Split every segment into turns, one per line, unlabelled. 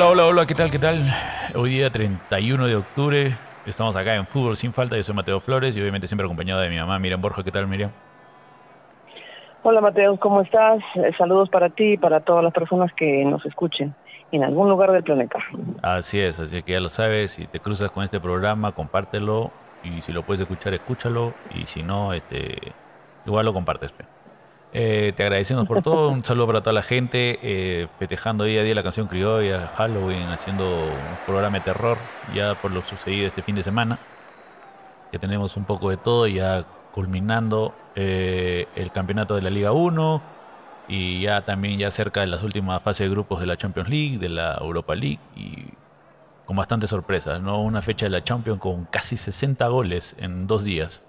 Hola, hola, hola, ¿qué tal? ¿Qué tal? Hoy día 31 de octubre, estamos acá en Fútbol Sin Falta, yo soy Mateo Flores y obviamente siempre acompañado de mi mamá Miriam Borja. ¿Qué tal, Miriam?
Hola Mateo, ¿cómo estás? Eh, saludos para ti y para todas las personas que nos escuchen en algún lugar del planeta.
Así es, así que ya lo sabes, si te cruzas con este programa, compártelo y si lo puedes escuchar, escúchalo y si no, este, igual lo compartes. pe. Eh, te agradecemos por todo, un saludo para toda la gente, eh, festejando día a día la canción criolla, Halloween, haciendo un programa de terror ya por lo sucedido este fin de semana, que tenemos un poco de todo, ya culminando eh, el campeonato de la Liga 1 y ya también ya cerca de las últimas fases de grupos de la Champions League, de la Europa League y con bastantes sorpresas, ¿no? Una fecha de la Champions con casi 60 goles en dos días.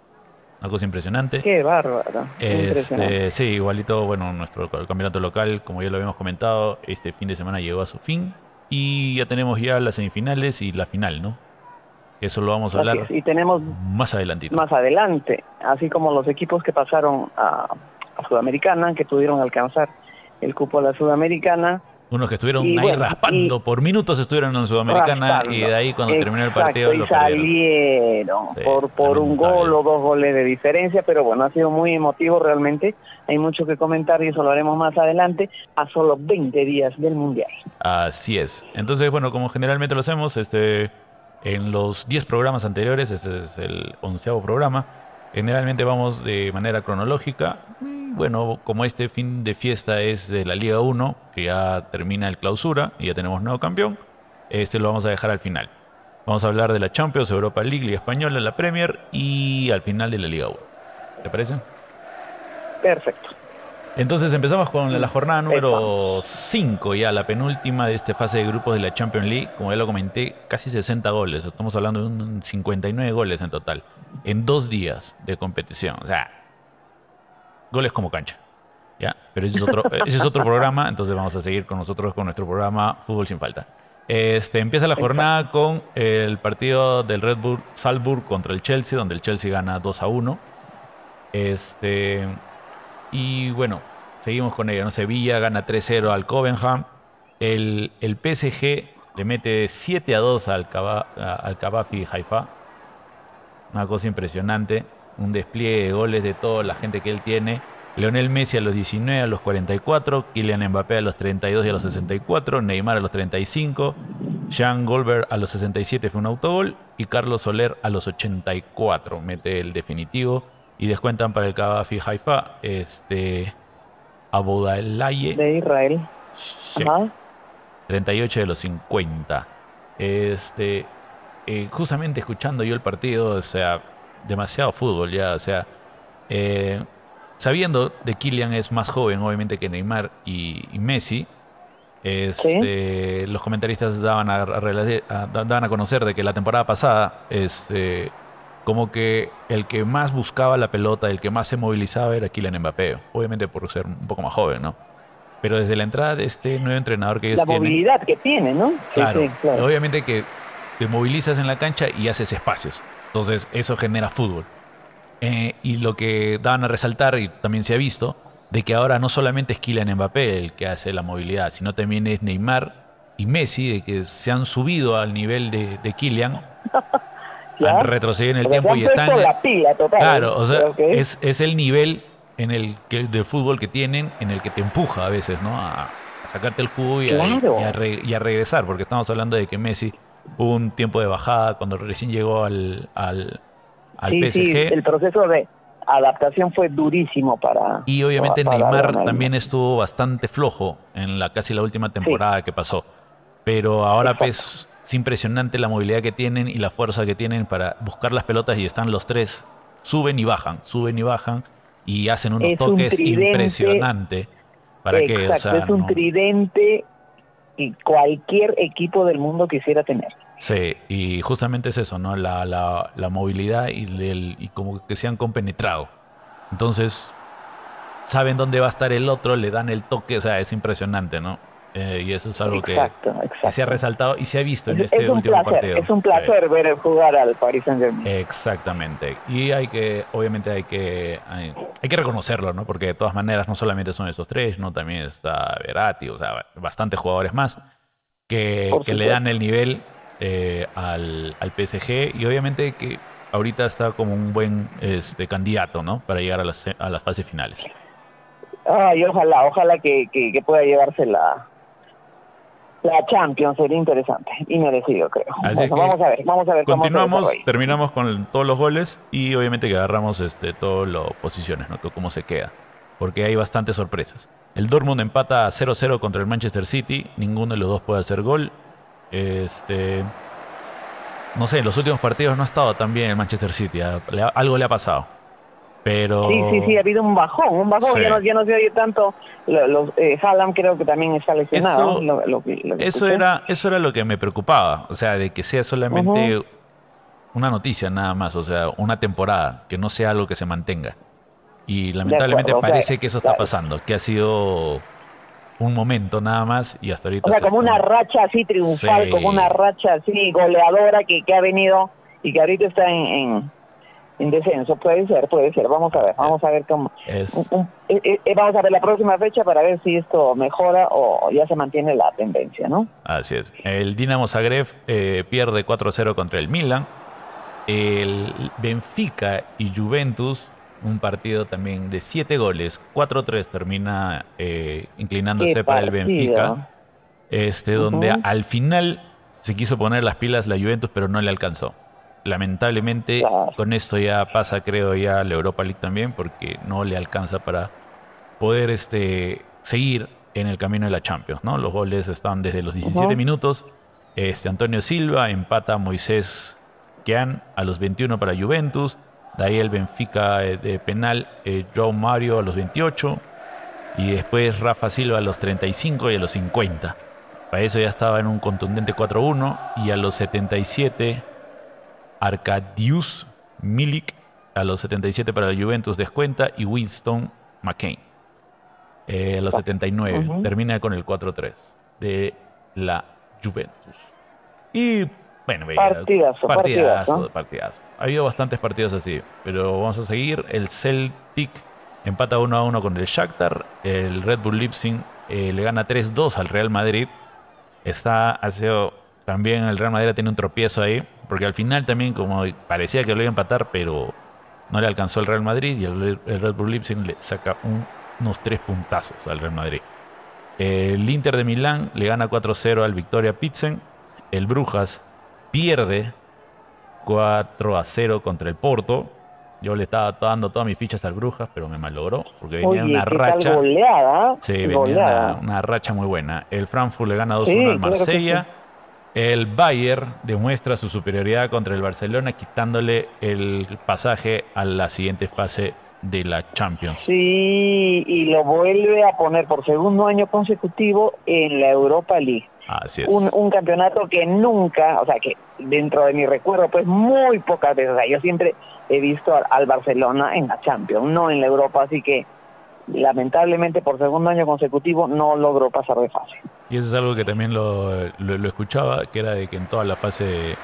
Una cosa impresionante.
Qué bárbaro.
Este, sí, igualito, bueno, nuestro campeonato local, como ya lo habíamos comentado, este fin de semana llegó a su fin y ya tenemos ya las semifinales y la final, ¿no? Eso lo vamos a hablar
Y tenemos
más adelantito.
más adelante, así como los equipos que pasaron a, a Sudamericana, que pudieron alcanzar el cupo a la Sudamericana.
Unos que estuvieron
Y
ahí
bueno,
raspando,
y-
por minutos estuvieron en Sudamericana
raspando.
y de ahí cuando terminó el partido
y salieron
Sí,
por, por un gol o dos goles de diferencia, pero bueno, ha sido muy emotivo realmente. Hay mucho que comentar y eso lo haremos más adelante, a solo 20 días del Mundial.
Así es. Entonces, bueno, como generalmente lo hacemos, este, en los 10 programas anteriores, este es el onceavo programa, generalmente vamos de manera cronológica. Bueno, como este fin de fiesta es de la Liga 1, que ya termina el clausura y ya tenemos nuevo campeón, este lo vamos a dejar al final. Vamos a hablar de la Champions, Europa League, Liga Española, la Premier y al final de la Liga 1. ¿Te parece?
Perfecto.
Entonces empezamos con la, la jornada número 5 ya, la penúltima de esta fase de grupos de la Champions League. Como ya lo comenté, casi 60 goles. Estamos hablando de un 59 goles en total. En dos días de competición. O sea, goles como cancha. ¿Ya? Pero ese es otro, ese es otro programa, entonces vamos a seguir con nosotros con nuestro programa Fútbol sin falta. Este, empieza la jornada con el partido del Red Bull Salzburg contra el Chelsea, donde el Chelsea gana 2 a 1. Este, y bueno, seguimos con ello. ¿no? Sevilla gana 3-0 al Covenham. El, el PSG le mete 7 a 2 al, Kaba- al Kabafi Haifa. Una cosa impresionante. Un despliegue de goles de toda la gente que él tiene. Leonel Messi a los 19, a los 44. Kylian Mbappé a los 32 y a los 64. Neymar a los 35. Jean Goldberg a los 67 fue un autogol. Y Carlos Soler a los 84 mete el definitivo. Y descuentan para el Kabafi Haifa. Este. Aboudalaye.
De Israel. Ajá.
38 de los 50. Este, eh, justamente escuchando yo el partido, o sea, demasiado fútbol ya, o sea, eh, sabiendo de Kylian es más joven, obviamente, que Neymar y, y Messi. Este, Los comentaristas daban a, a rela- a- daban a conocer de que la temporada pasada, este, como que el que más buscaba la pelota, el que más se movilizaba era Kylian Mbappé, obviamente por ser un poco más joven, ¿no? Pero desde la entrada de este nuevo entrenador que ellos
La
tienen,
movilidad que tiene, ¿no? Sí,
Claro,
sí, claro.
obviamente que te movilizas en la cancha y haces espacios. Entonces eso genera fútbol. Eh, y lo que daban a resaltar, y también se ha visto, de que ahora no solamente es Kylian Mbappé el que hace la movilidad, sino también es Neymar y Messi, de que se han subido al nivel de, de Kylian, han retrocedido en el
Pero
tiempo y están...
la pila total.
Claro, o sea, es, es el nivel en el que, de fútbol que tienen, en el que te empuja a veces, ¿no? A, a sacarte el jugo y a,
Claro.
y a re- y a regresar, porque estamos hablando de que Messi hubo un tiempo de bajada cuando recién llegó al, al, al
sí,
PSG.
sí, el proceso de adaptación fue durísimo para.
Y obviamente
para
Neymar también estuvo bastante flojo en la casi la última temporada que pasó. Pero ahora
Exacto.
pues es impresionante la movilidad que tienen y la fuerza que tienen para buscar las pelotas y están los tres, suben y bajan, suben y bajan y hacen unos
Es un
toques
tridente.
impresionantes. ¿Para qué? O
Exacto,
sea,
es un
no-
tridente cualquier equipo del mundo quisiera tener.
Sí, y justamente es eso, ¿no? La, la, la movilidad y, el- y como que se han compenetrado. Entonces, saben dónde va a estar el otro, le dan el toque, o sea, es impresionante, ¿no? Eh, y eso es algo que,
exacto,
que se ha resaltado y se ha visto en
Es,
este
es
último
placer,
partido.
es un
Sí.
placer ver jugar al Paris Saint Germain.
Exactamente. Y hay que, obviamente hay que, hay, hay que reconocerlo, ¿no? Porque de todas maneras no solamente son esos tres, ¿no? También está Verati, o sea, bastantes jugadores más. que, le dan el nivel eh, al, al, PSG y obviamente que ahorita está como un buen este, candidato, ¿no? Para llegar a las, a las fases finales.
Ay, ojalá, ojalá que, que, pueda llevarse la, Champions, sería interesante y merecido, creo. vamos a ver, vamos a ver
Continuamos, terminamos con todos los goles y obviamente que agarramos este, todas las posiciones, ¿no? Cómo se queda. Porque hay bastantes sorpresas. El Dortmund empata 0-0 contra el Manchester City. Ninguno de los dos puede hacer gol. Este. No sé, en los últimos partidos no ha estado tan bien el Manchester City. Algo le ha pasado. Pero...
Sí, sí, sí, ha habido un bajón, un bajón, ya, no, ya no se oye tanto. Los, eh, Haaland creo que también está lesionado.
Eso, era, eso era lo que me preocupaba, o sea, de que sea solamente una noticia nada más, o sea, una temporada, que no sea algo que se mantenga. Y lamentablemente parece que eso está pasando, que ha sido un momento nada más y hasta ahorita...
O sea, como una racha así triunfal, como una racha así goleadora que, que ha venido y que ahorita está en en descenso. Puede ser, puede ser. Vamos a ver, vamos a ver cómo. Eh, eh, eh, vamos a ver la próxima fecha para ver si esto mejora o ya se mantiene la tendencia, ¿no?
Así es. El Dinamo Zagreb pierde 4-0 contra el Milan. El Benfica y Juventus, un partido también de 7 goles, 4-3 termina inclinándose para el Benfica. Este, donde al final se quiso poner las pilas la Juventus, pero no le alcanzó lamentablemente con esto ya pasa creo ya la Europa League también porque no le alcanza para poder este, seguir en el camino de la Champions, ¿no? Los goles están desde los 17 minutos. Este, Antonio Silva empata a Moisés Kean a los 21 para Juventus. De ahí el Benfica eh, de penal, eh, Joe Mario a los 28. Y después Rafa Silva a los 35 y a los 50. Para eso ya estaba en un contundente 4-1. Y a los 77 Arcadius Milik a los 77 para la Juventus descuenta y Winston McCain eh, a los 79. Termina con el 4-3 de la Juventus. Y bueno,
partidazo,
partidazo, partidazo. Ha habido bastantes partidos así, pero vamos a seguir. El Celtic empata 1 a 1 con el Shakhtar. El Red Bull Leipzig eh, le gana 3-2 al Real Madrid. Está, hace también el Real Madrid tiene un tropiezo ahí, porque al final también como parecía que lo iba a empatar, pero no le alcanzó el Real Madrid y el, Red Bull Leipzig le saca unos tres puntazos al Real Madrid. El Inter de Milán le gana 4-0 al Victoria Pizzen. El Brujas pierde 4-0 contra el Porto. Yo le estaba dando todas mis fichas al Brujas, pero me malogró porque venía una racha.
Goleada,
sí, venía una, racha muy buena. El Frankfurt le gana 2-1 al Marsella. El Bayern demuestra su superioridad contra el Barcelona quitándole el pasaje a la siguiente fase de la Champions.
Sí, y lo vuelve a poner por segundo año consecutivo en la Europa League.
Así es.
Un, campeonato que nunca, o sea, que dentro de mi recuerdo, pues muy pocas veces, o sea, yo siempre he visto al Barcelona en la Champions, no en la Europa, así que lamentablemente por segundo año consecutivo no logró pasar de fase.
Y eso es algo que también lo, escuchaba, que era de que en toda la fase,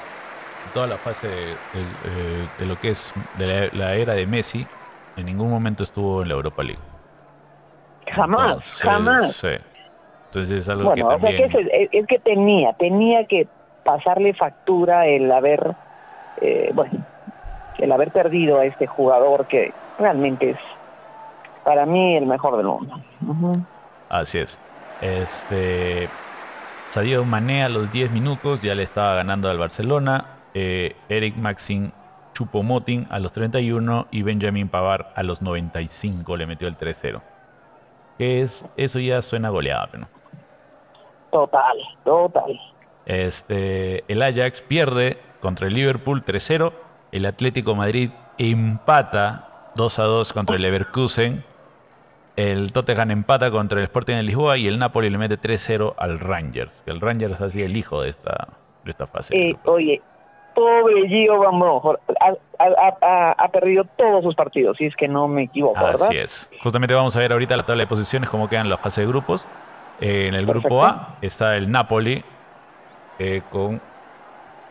toda la fase de, lo que es de la, era de Messi, en ningún momento estuvo en la Europa League.
Jamás, jamás.
Entonces es algo que también...
es, que tenía, tenía que pasarle factura el haber, eh, bueno, el haber perdido a este jugador que realmente es para mí el mejor del mundo.
Así es. Este Sadio Mané a los 10 minutos ya le estaba ganando al Barcelona. Eh, Eric Maxim Chupomotin a los 31 y Benjamin Pavar a los 95 le metió el 3-0. Es, eso ya suena goleada, ¿no?
Total, total.
Este, el Ajax pierde contra el Liverpool 3-0. El Atlético Madrid empata 2-2 contra el Leverkusen. El Tottenham empata contra el Sporting de Lisboa y el Napoli le mete 3-0 al Rangers. El Rangers ha sido el hijo de esta, de esta fase.
Eh, oye, pobre Gio Van ha, perdido todos sus partidos, si es que no me equivoco, ¿verdad?
Así es. Justamente vamos a ver ahorita la tabla de posiciones, cómo quedan las fases de grupos. Eh, en el grupo A está el Napoli eh, con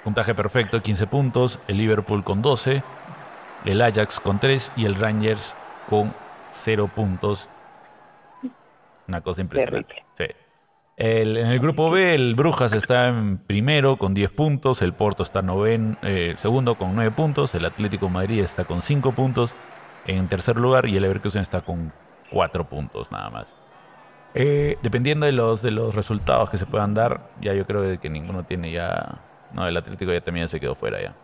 puntaje perfecto, 15 puntos, el Liverpool con 12, el Ajax con 3 y el Rangers con 0 puntos una cosa impresionante. Sí. en el grupo B, el Brujas está en primero con 10 puntos, el Porto está noven, eh, segundo con 9 puntos, el Atlético Madrid está con 5 puntos en tercer lugar y el Leverkusen está con 4 puntos nada más. Eh, dependiendo de los, de los resultados que se puedan dar, ya yo creo que ninguno tiene ya... No, el Atlético ya también se quedó fuera ya.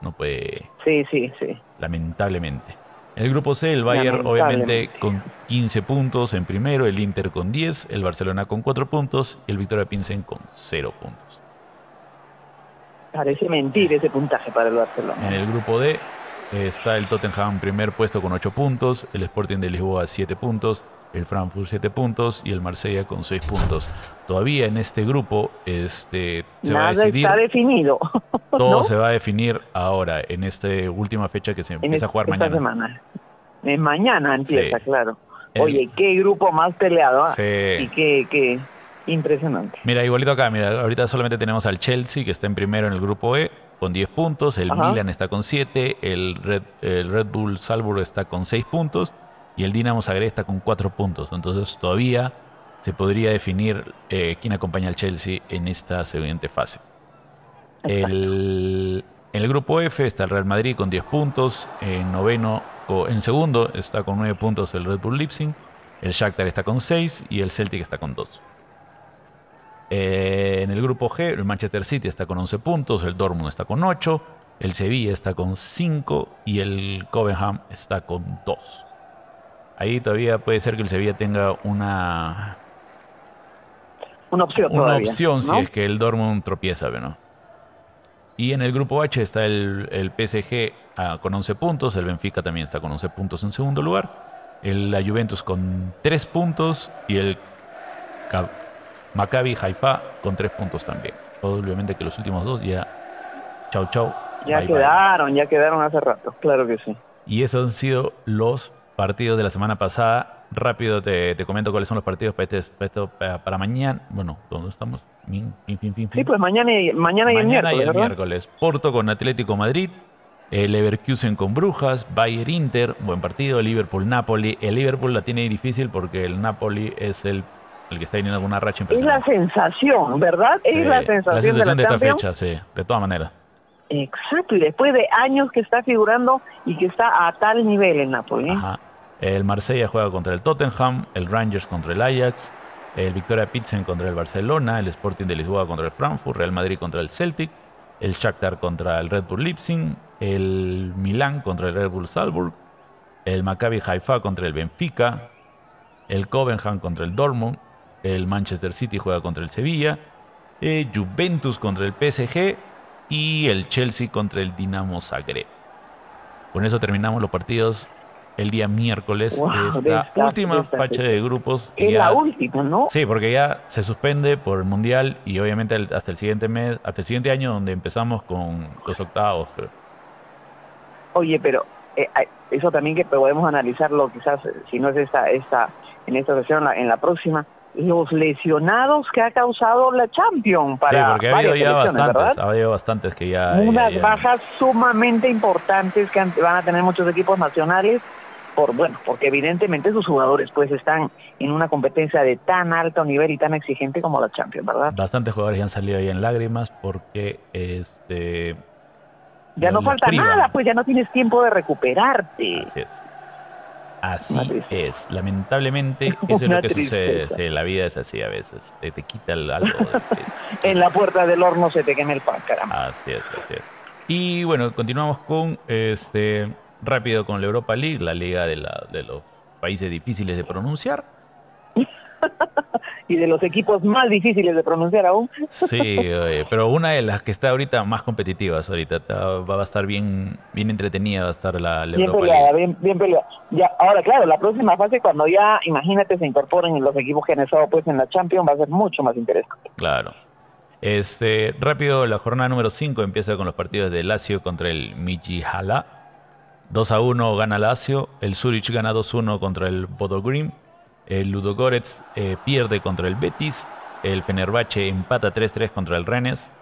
No puede...
Sí, sí, sí.
Lamentablemente. En el grupo C, el Bayern obviamente con 15 puntos en primero, el Inter con 10, el Barcelona con 4 puntos y el Victoria Pilsen con 0 puntos.
Parece mentir ese puntaje para el Barcelona.
En el grupo D está el Tottenham primer puesto con 8 puntos, el Sporting de Lisboa 7 puntos, el Frankfurt 7 puntos y el Marsella con 6 puntos. Todavía en este grupo este, se va a decidir.
está definido.
Todo se va a definir ahora, en esta última fecha que se empieza a jugar mañana.
Semana. mañana empieza, claro. Oye, qué grupo más peleado. ¿ah? Sí. Y qué, qué impresionante.
Mira, igualito acá, mira, ahorita solamente tenemos al Chelsea que está en primero en el grupo E con 10 puntos, el Milan está con 7, el Red, el Red Bull Salzburg está con 6 puntos y el Dinamo Zagreb está con 4 puntos. Entonces todavía se podría definir eh, quién acompaña al Chelsea en esta siguiente fase. El, en el grupo F está el Real Madrid con 10 puntos, en noveno, en segundo está con 9 puntos el Red Bull Leipzig, el Shakhtar está con 6 y el Celtic está con 2. Eh, en el grupo G, el Manchester City está con 11 puntos, el Dortmund está con 8, el Sevilla está con 5 y el Covenham está con 2. Ahí todavía puede ser que el Sevilla tenga una
una opción
una opción si es que el Dortmund tropieza, ¿no? Y en el grupo H está el, el PSG ah, con 11 puntos, el Benfica también está con 11 puntos en segundo lugar, el, la Juventus con 3 puntos y el Maccabi Haifa con 3 puntos también. Obviamente que los últimos dos ya chau chau.
Ya quedaron, ya quedaron hace rato, claro que sí.
Y esos han sido los partidos de la semana pasada. Rápido te, comento cuáles son los partidos para, este, para, mañana. Bueno, ¿dónde estamos?
sí, pues mañana y, mañana y el miércoles. Y el miércoles.
Porto con Atlético Madrid. El Leverkusen con Brujas, Bayern Inter, buen partido, Liverpool Napoli. El Liverpool la tiene difícil porque el Napoli es el, el que está teniendo alguna racha
Es la sensación, ¿verdad? es la sensación, la sensación de,
esta fecha, sí, de todas maneras.
Exacto, y después de años que está figurando y que está a tal nivel el Napoli. ¿eh? Ajá.
El Marsella juega contra el Tottenham, el Rangers contra el Ajax, el Victoria Pilsen contra el Barcelona, el Sporting de Lisboa contra el Frankfurt, Real Madrid contra el Celtic, el Shakhtar contra el Red Bull Leipzig, el Milán contra el Red Bull Salzburg, el Maccabi Haifa contra el Benfica, el Covenham contra el Dortmund, el Manchester City juega contra el Sevilla, el eh, Juventus contra el PSG y el Chelsea contra el Dinamo Zagreb. Con eso terminamos los partidos el día miércoles esta, última fecha de grupos.
Es la última, ¿no?
Sí, porque ya se suspende por el Mundial y obviamente hasta el siguiente mes, hasta el siguiente año donde empezamos con los octavos.
Oye, pero eh, eso también que podemos analizarlo quizás, si no es esta, esta en esta sesión, en la próxima, los lesionados que ha causado la Champions para
Sí, porque ha habido ya bastantes, ha habido bastantes que ya...
Unas bajas sumamente importantes que van a tener muchos equipos nacionales por bueno, porque evidentemente sus jugadores pues están en una competencia de tan alto nivel y tan exigente como la Champions, ¿verdad?
Bastantes jugadores ya han salido ahí en lágrimas porque este
ya no falta nada, pues ya no tienes tiempo de recuperarte.
Así es. Así es. Lamentablemente, eso es lo que sucede. la vida es así a veces. Te, quita el, algo.
en la puerta del horno se te quema el pan, caramba.
Así es, así es. Y bueno, continuamos con este rápido con la Europa League, la liga de, la, de los países difíciles de pronunciar.
y de los equipos más difíciles de pronunciar aún.
sí, pero una de las que está ahorita más competitivas ahorita, va a estar bien bien entretenida, va a estar la,
bien Europa peleada, Bien, bien peleada. Ya, ahora, claro, la próxima fase, cuando ya, imagínate, se incorporen los equipos que han estado pues, en la Champions, va a ser mucho más interesante.
Claro. Este, rápido, la jornada número 5 empieza con los partidos de Lazio contra el Michihala 2 a 1 gana Lazio, el Zurich gana 2-1 contra el Bodo el Ludogorets eh, pierde contra el Betis, el Fenerbahce empata 3-3 contra el Rennes,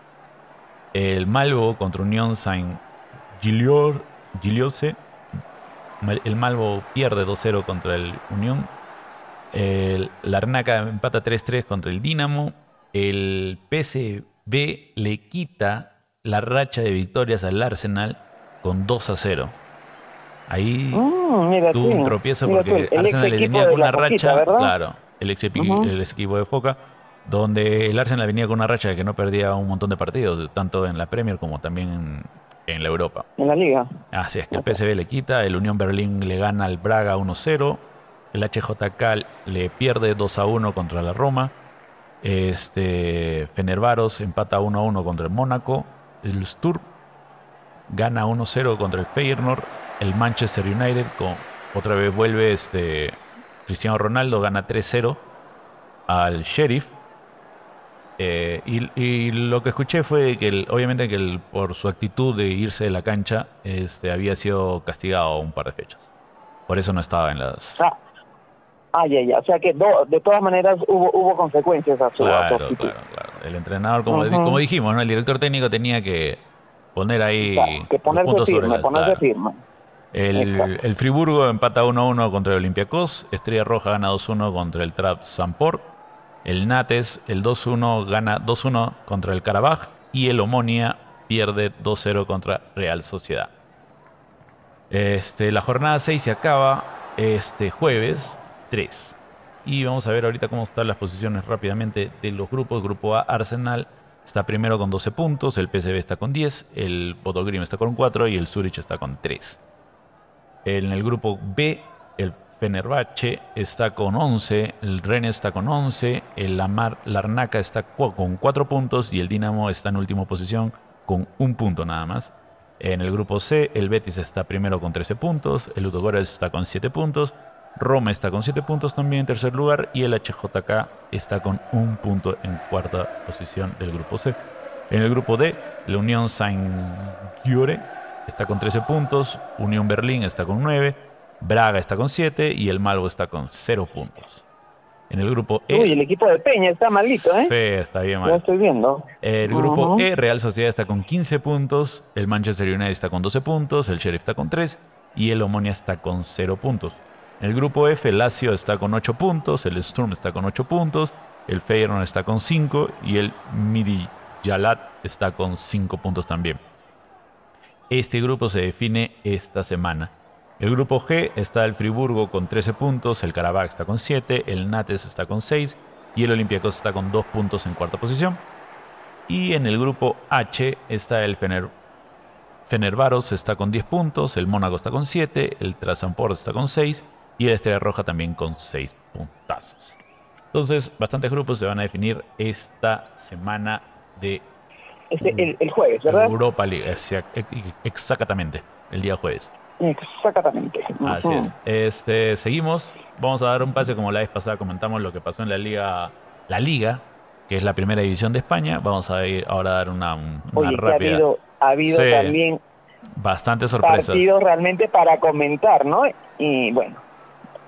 el Malvo contra Unión Saint Giliose, el Malvo pierde 2-0 contra el Unión, El Larnaca empata 3-3 contra el Dinamo. El PSV le quita la racha de victorias al Arsenal con 2 0. Ahí mm, tuvo un tropiezo porque el Arsenal le venía con una racha, claro, el ex, el equipo de Foca, donde el Arsenal venía con una racha de que no perdía un montón de partidos, tanto en la Premier como también en, la Europa.
En la Liga.
Así es que el PSV le quita, el Unión Berlín le gana al Braga 1-0, el HJK le pierde 2-1 contra la Roma, este Fenervaros empata 1-1 contra el Mónaco, el Sturm gana 1-0 contra el Feyenoord, el Manchester United con otra vez vuelve este Cristiano Ronaldo gana 3-0 al Sheriff eh, y, lo que escuché fue que obviamente que por su actitud de irse de la cancha este, había sido castigado un par de fechas. Por eso no estaba en las...
Ah, ah ya, ya. O sea que de todas maneras hubo, hubo consecuencias a su
Claro, claro, claro. El entrenador, como, como dijimos, ¿no? el director técnico tenía que poner ahí...
que ponerse firme, ponerse firme.
El, el, Friburgo empata 1-1 contra el Olympiacos. Estrella Roja gana 2-1 contra el Trap Sampor. El Nates, el 2-1, gana 2-1 contra el Karabaj y el Omonia pierde 2-0 contra Real Sociedad. Este, la jornada 6 se acaba este jueves 3. Y vamos a ver ahorita cómo están las posiciones rápidamente de los grupos. Grupo A, Arsenal está primero con 12 puntos, el PSV está con 10, el Potogrim está con 4 y el Zurich está con 3. En el grupo B, el Fenerbahce está con 11, el Rennes está con 11, el Lamar Larnaca está con 4 puntos y el Dinamo está en última posición con un punto nada más. En el grupo C, el Betis está primero con 13 puntos, el Ludogorets está con 7 puntos, Roma está con 7 puntos también en tercer lugar y el HJK está con un punto en cuarta posición del grupo C. En el grupo D, la Unión Saint-Giore está con 13 puntos, Unión Berlín está con 9, Braga está con 7 y el Malvo está con 0 puntos. En el grupo
E. Uy, el equipo de Peña está malito, ¿eh?
Sí, está bien mal.
Ya estoy viendo.
El grupo E, Real Sociedad está con 15 puntos, el Manchester United está con 12 puntos, el Sheriff está con 3 y el Omonia está con 0 puntos. En el grupo F, Lazio está con 8 puntos, el Sturm está con 8 puntos, el Feyenoord está con 5 y el Midtjylland está con 5 puntos también. Este grupo se define esta semana. El grupo G está el Friburgo con 13 puntos, el Karabakh está con 7, el Nates está con 6 y el Olympiacos está con 2 puntos en cuarta posición. Y en el grupo H está el Fener, Fenervaros está con 10 puntos, el Mónaco está con 7, el Trasamport está con 6 y el Estrella Roja también con 6 puntazos. Entonces, bastantes grupos se van a definir esta semana de
este, el, jueves, ¿verdad?
Europa League, exactamente, el día jueves.
Exactamente.
Así es. Este, seguimos. Vamos a dar un pase, como la vez pasada comentamos lo que pasó en la Liga, la Liga, que es la primera división de España. Vamos a ir ahora a dar una, una rápida.
ha habido, ha habido también
bastantes sorpresas.
Partidos realmente para comentar, ¿no? Y bueno,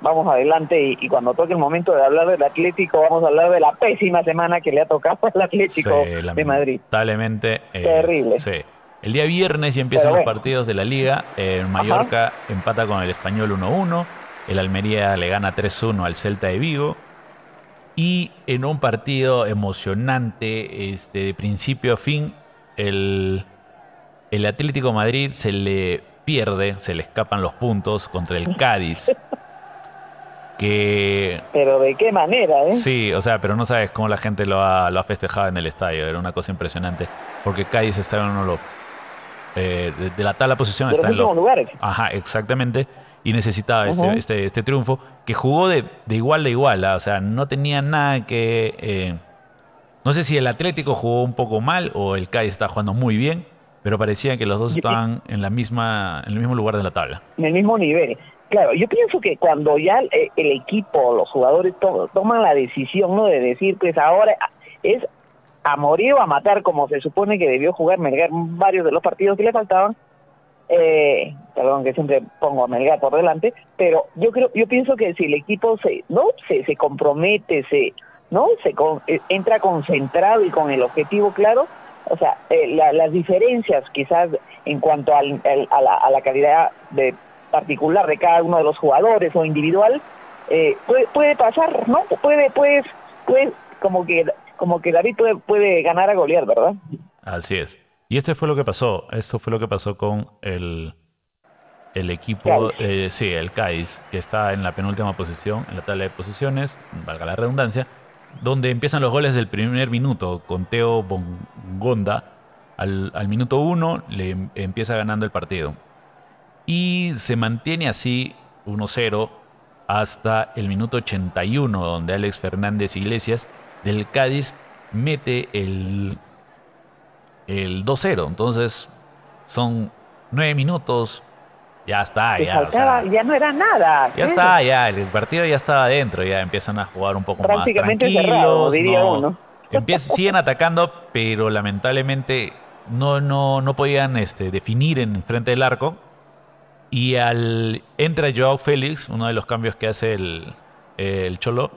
vamos adelante y, cuando toque el momento de hablar del Atlético, vamos a hablar de la pésima semana que le ha tocado al Atlético de Madrid.
Lamentablemente.
Eh, Terrible.
Sí. El día viernes ya empiezan los partidos de la liga. El Mallorca empata con el Español 1-1. El Almería le gana 3-1 al Celta de Vigo. Y en un partido emocionante, este, de principio a fin, el, el Atlético Madrid se le pierde, se le escapan los puntos contra el Cádiz. Que...
Pero de qué manera, ¿eh?
Sí, o sea, pero no sabes cómo la gente lo ha, lo ha festejado en el estadio. Era una cosa impresionante. Porque Cádiz estaba en uno de los eh, de, la tabla posición está en los
lugares.
Ajá, exactamente. Y necesitaba este, este, este, triunfo que jugó de, igual a igual. ¿ah? O sea, no tenía nada que. Eh, no sé si el Atlético jugó un poco mal o el Cádiz está jugando muy bien, pero parecía que los dos estaban en la misma en el mismo lugar de la tabla.
En el mismo nivel. Claro, yo pienso que cuando ya el, el equipo, los jugadores toman la decisión ¿no? de decir, pues ahora es a morir o a matar como se supone que debió jugar Melgar varios de los partidos que le faltaban. Eh, perdón que siempre pongo a Melgar por delante, pero yo creo, yo pienso que si el equipo se, no, se, se compromete, se, no, se eh, entra concentrado y con el objetivo claro, o sea, eh, las diferencias quizás en cuanto al, a, la, a la calidad de particular de cada uno de los jugadores o individual, eh, puede, puede pasar, ¿no? Puede, pues, pues, como que, como que David puede, puede ganar a golear, ¿verdad?
Así es. Y este fue lo que pasó. Esto fue lo que pasó con el, el equipo, eh, sí, el CAIS, que está en la penúltima posición, en la tabla de posiciones, valga la redundancia, donde empiezan los goles del primer minuto, con Teo Bongonda. Al, al minuto uno le em, empieza ganando el partido. Y se mantiene así 1-0 hasta el minuto 81, donde Alex Fernández Iglesias del Cádiz mete el, el 2-0. Entonces son nueve minutos ya está, ya.
ya no era nada.
Ya está, ya. El partido ya estaba adentro. Ya empiezan a jugar un poco más tranquilos. diría uno. siguen atacando, pero lamentablemente no, no, no podían este, definir en frente del arco. Y al entra Joao Félix, uno de los cambios que hace el, el Cholo.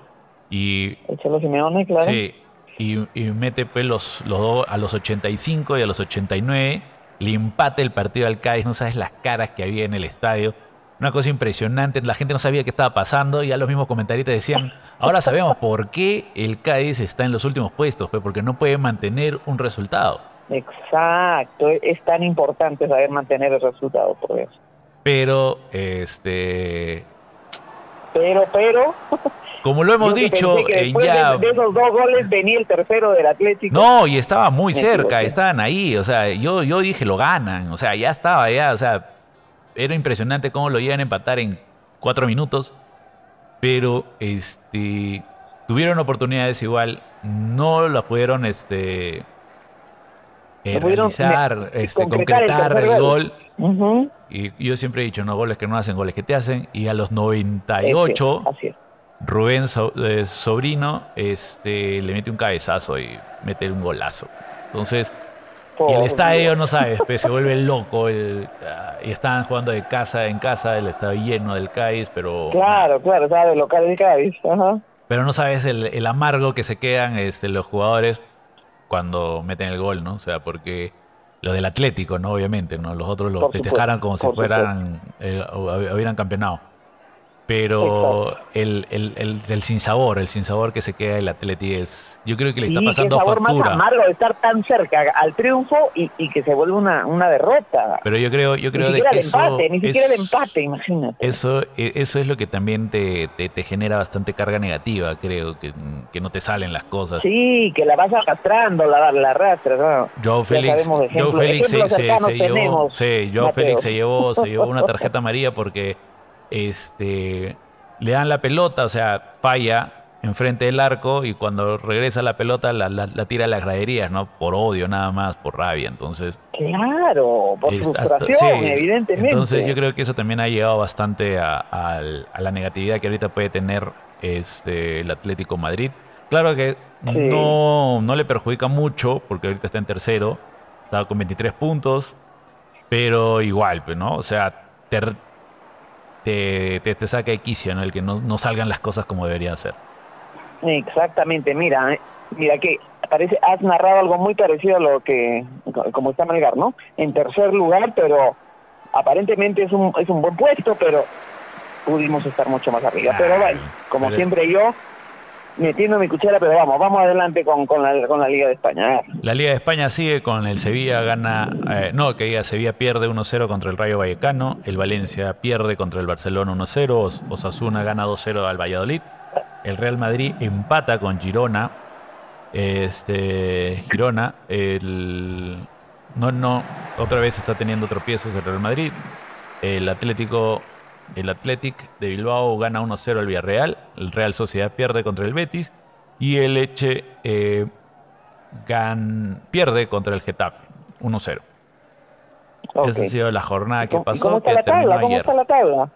Y,
el Cholo Simeone, claro.
Sí, y, mete pues los, los dos a los 85 y a los 89 le empate el partido al Cádiz, no sabes las caras que había en el estadio. Una cosa impresionante, la gente no sabía qué estaba pasando y ya los mismos comentaristas decían, ahora sabemos por qué el Cádiz está en los últimos puestos, pues porque no puede mantener un resultado.
Exacto, es tan importante saber mantener el resultado, por eso.
Pero, este...
Pero, pero...
Como lo hemos dicho,
eh, ya... de, esos dos goles venía el tercero del Atlético.
No, y estaba muy cerca, estaban ahí, o sea, yo, yo dije lo ganan, o sea, ya estaba, ya, o sea, era impresionante cómo lo iban a empatar en cuatro minutos, pero este tuvieron oportunidades igual, no la pudieron este eh, realizar, este, concretar el, gol. Y yo siempre he dicho, no goles que no hacen, goles que te hacen. Y a los 98, así es. Rubén eh, Sobrino este, le mete un cabezazo y mete un golazo. Entonces, y el estadio, no sabes, pues, se vuelve loco. Ah, y estaban jugando de casa en casa, el estadio lleno del Cádiz, pero.
Claro, claro, estaba de local del Cádiz.
Pero no sabes el, amargo que se quedan este, los jugadores cuando meten el gol, ¿no? O sea, porque lo del Atlético, ¿no? Obviamente, ¿no? Los otros lo festejaran como si fueran, eh, hubieran campeonado. Pero el, el, el, el sinsabor, el sinsabor que se queda el Atleti es. Yo creo que le está pasando
sabor
factura.
más amargo de estar tan cerca al triunfo y, y que se vuelve una, una, derrota.
Pero yo creo, yo creo
ni
de
que el empate, ni siquiera el empate, imagínate.
Eso, e, eso es lo que también te, te, te, genera bastante carga negativa, creo, que, que no te salen las cosas.
Sí, que la vas arrastrando, la, la arrastras. ¿no?
Joe Félix, Joe Félix se, se, se, llevó, sí, Joe Félix se llevó, se llevó una tarjeta amarilla porque este, le dan la pelota, o sea, falla enfrente del arco y cuando regresa la pelota la, tira a las graderías, ¿no? Por odio nada más, por rabia, entonces...
Claro, por frustración, evidentemente.
Entonces yo creo que eso también ha llegado bastante a, la negatividad que ahorita puede tener este, el Atlético Madrid. Claro que no, no le perjudica mucho, porque ahorita está en tercero, está con 23 puntos, pero igual, pues, ¿no? O sea, ter, te, te, saca de quicio, ¿no? El que no, no, salgan las cosas como deberían ser.
Exactamente, mira, eh, mira que parece, has narrado algo muy parecido a lo que, como está Melgar, ¿no? En tercer lugar, pero aparentemente es un, es un buen puesto, pero pudimos estar mucho más arriba. pero bueno, como siempre yo, metiendo mi cuchara, pero vamos, vamos adelante con, con, la, con la Liga de España.
La Liga de España sigue con el Sevilla, gana, eh, no, que diga, Sevilla pierde 1-0 contra el Rayo Vallecano, el Valencia pierde contra el Barcelona 1-0, Osasuna gana 2-0 al Valladolid, el Real Madrid empata con Girona, este, Girona, el, no, no, otra vez está teniendo tropiezos el Real Madrid, el Atlético el Athletic de Bilbao gana 1-0 al Villarreal. El Real Sociedad pierde contra el Betis. Y el Eche eh, pierde contra el Getafe 1-0. Esa ha sido la jornada que pasó.
¿Cómo está la tabla? ¿Cómo está la tabla?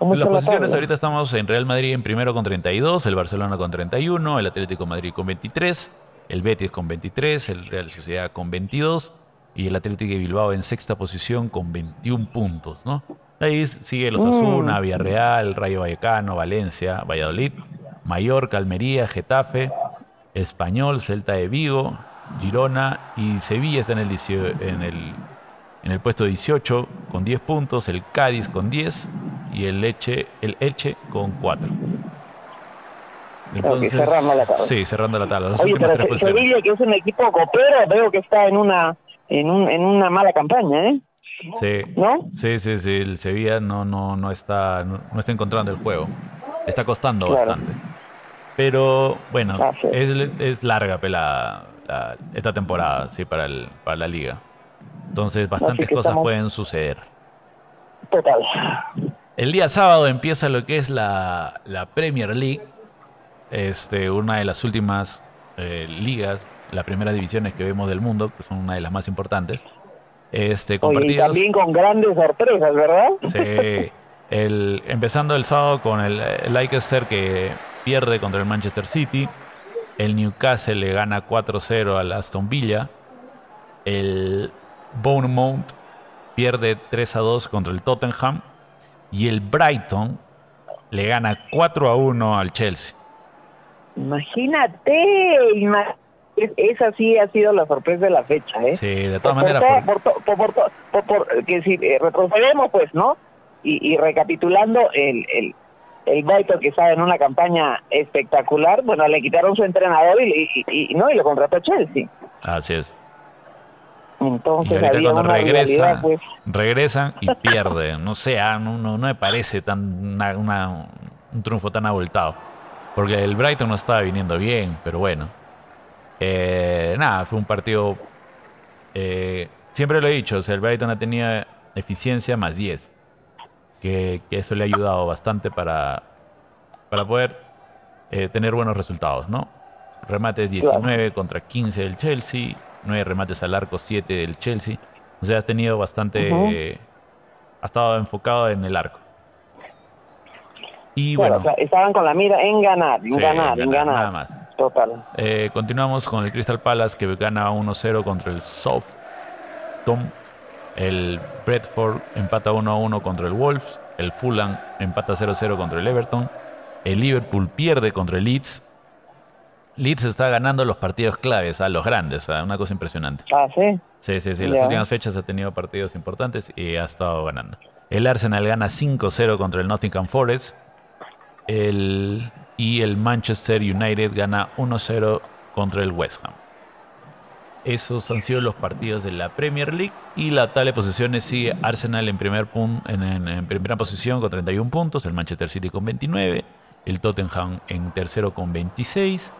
Las posiciones ahorita estamos en Real Madrid en primero con 32, el Barcelona con 31, el Atlético Madrid con 23, el Betis con 23, el Real Sociedad con 22 y el Atlético de Bilbao en sexta posición con 21 puntos, ¿no? Ahí sigue los Asuna, mm. Villarreal, Rayo Vallecano, Valencia, Valladolid, Mallorca, Almería, Getafe, Español, Celta de Vigo, Girona y Sevilla está en el, en el, en el puesto 18 con 10 puntos, el Cádiz con 10 y el Leche, el Elche con 4.
Entonces, cerrando la tabla.
Sí, cerrando la tabla.
Oye, pero Sevilla, que es un equipo copero, veo que está en una en, un, en una mala campaña, ¿eh?
Sí,
¿No?
sí, sí, sí. El Sevilla no, no, no, está, no, está encontrando el juego. Está costando bastante. Pero bueno, es, es, larga pelada esta temporada, sí, para, el, para la liga. Entonces, bastantes cosas pueden suceder.
Total.
El día sábado empieza lo que es la, la Premier League este, una de las últimas eh, ligas, las primeras divisiones que vemos del mundo, que son una de las más importantes. Este,
y también con grandes sorpresas, ¿verdad?
Sí. El, empezando el sábado con el, Leicester que pierde contra el Manchester City. El Newcastle le gana 4-0 al Aston Villa. El Bournemouth pierde 3-2 contra el Tottenham. Y el Brighton le gana 4-1 al Chelsea.
Imagínate, esa sí ha sido la sorpresa de la fecha, ¿eh?
Sí, de todas maneras.
Por, que si eh, retrocedemos, pues, ¿no? Y, recapitulando, el, el, el Brighton que estaba en una campaña espectacular, bueno, le quitaron su entrenador y, y, no y lo contrató Chelsea.
Así es.
Entonces había una regresa, pues...
regresan y pierden. No sé, ah, no, no, me parece tan una, un triunfo tan abultado. Porque el Brighton no estaba viniendo bien, pero bueno. Eh, nada, fue un partido. Eh, siempre lo he dicho, o sea, el Brighton tenía eficiencia más 10. Que, eso le ha ayudado bastante para, para poder eh, tener buenos resultados, ¿no? Remates 19 contra 15 del Chelsea, 9 remates al arco, 7 del Chelsea. O sea, ha tenido bastante. ha estado enfocado en el arco.
Y bueno, estaban con la mira en ganar, en ganar, en ganar. Nada más. Total.
Eh, continuamos con el Crystal Palace que gana 1-0 contra el Southampton. El Bradford empata 1-1 contra el Wolves. El Fulham empata 0-0 contra el Everton. El Liverpool pierde contra el Leeds. Leeds está ganando los partidos claves, a los grandes, a una cosa impresionante.
Ah, sí.
Sí, sí, sí. Las últimas fechas ha tenido partidos importantes y ha estado ganando. El Arsenal gana 5-0 contra el Nottingham Forest. El, y el Manchester United gana 1-0 contra el West Ham. Esos han sido los partidos de la Premier League y la tabla de posiciones sigue Arsenal en, primer en, primera posición con 31 puntos, el Manchester City con 29, el Tottenham en tercero con 26,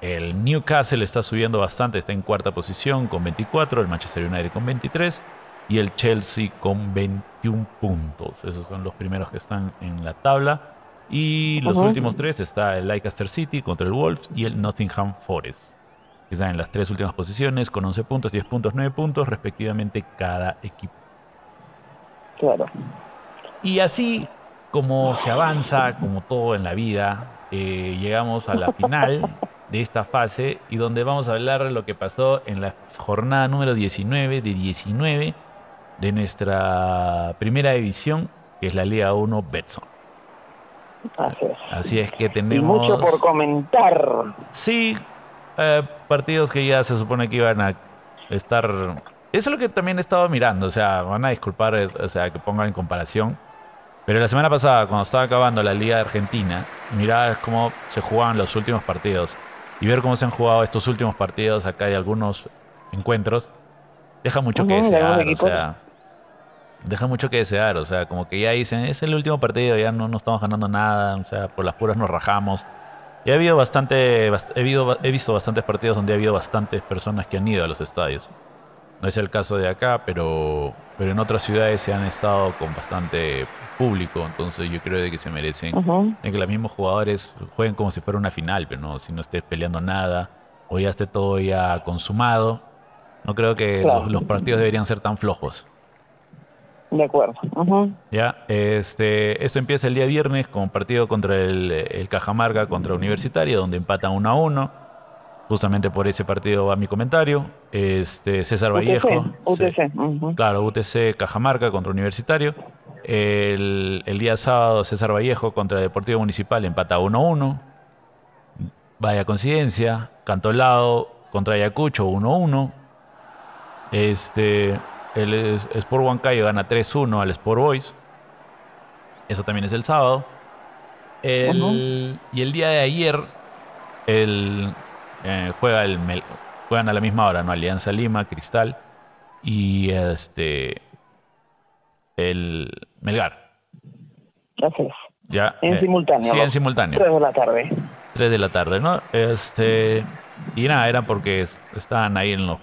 el Newcastle está subiendo bastante, está en cuarta posición con 24, el Manchester United con 23 y el Chelsea con 21 puntos. Esos son los primeros que están en la tabla. Y los últimos tres está el Leicester City contra el Wolves y el Nottingham Forest. Que están en las tres últimas posiciones con 11 puntos, 10 puntos, 9 puntos respectivamente cada equipo.
Claro.
Y así como se avanza, como todo en la vida, eh, llegamos a la final de esta fase y donde vamos a hablar de lo que pasó en la jornada número 19 de 19 de nuestra primera división, que es la Liga 1 Betson. Así es. que tenemos...
mucho por comentar.
Sí, eh, partidos que ya se supone que iban a estar... Eso es lo que también he estado mirando, o sea, van a disculpar, eh, o sea, que pongan en comparación. Pero la semana pasada, cuando estaba acabando la Liga de Argentina, miraba cómo se jugaban los últimos partidos y ver cómo se han jugado estos últimos partidos acá de algunos encuentros, deja mucho que desear, o sea deja mucho que desear. O sea, como que ya dicen, es el último partido, ya no, no estamos ganando nada, o sea, por las puras nos rajamos. Y ha habido bastante, he, he visto bastantes partidos donde ha habido bastantes personas que han ido a los estadios. No es el caso de acá, pero, pero en otras ciudades se han estado con bastante público, entonces yo creo de que se merecen de que los mismos jugadores jueguen como si fuera una final, pero no si no estés peleando nada o ya esté todo ya consumado. No creo que los partidos deberían ser tan flojos.
De acuerdo.
Ya, este, esto empieza el día viernes con partido contra el, Cajamarca contra Universitaria, donde empatan 1 a 1. Justamente por ese partido va mi comentario. Este, César Vallejo.
UTC.
Claro, UTC Cajamarca contra Universitario. El, día sábado, César Vallejo contra Deportivo Municipal empata 1 a 1. Vaya coincidencia. Cantolao contra Ayacucho 1 a 1. Este, el Sport Huancayo gana 3-1 al Sport Boys. Eso también es el sábado. El, Y el día de ayer el, eh, juega el, juegan a la misma hora, ¿no? Alianza Lima, Cristal y este el Melgar.
Gracias.
Ya,
en
eh,
simultáneo.
Sí, en simultáneo.
Tres de la tarde.
Tres de la tarde, ¿no? Este, y nada, era porque estaban ahí en los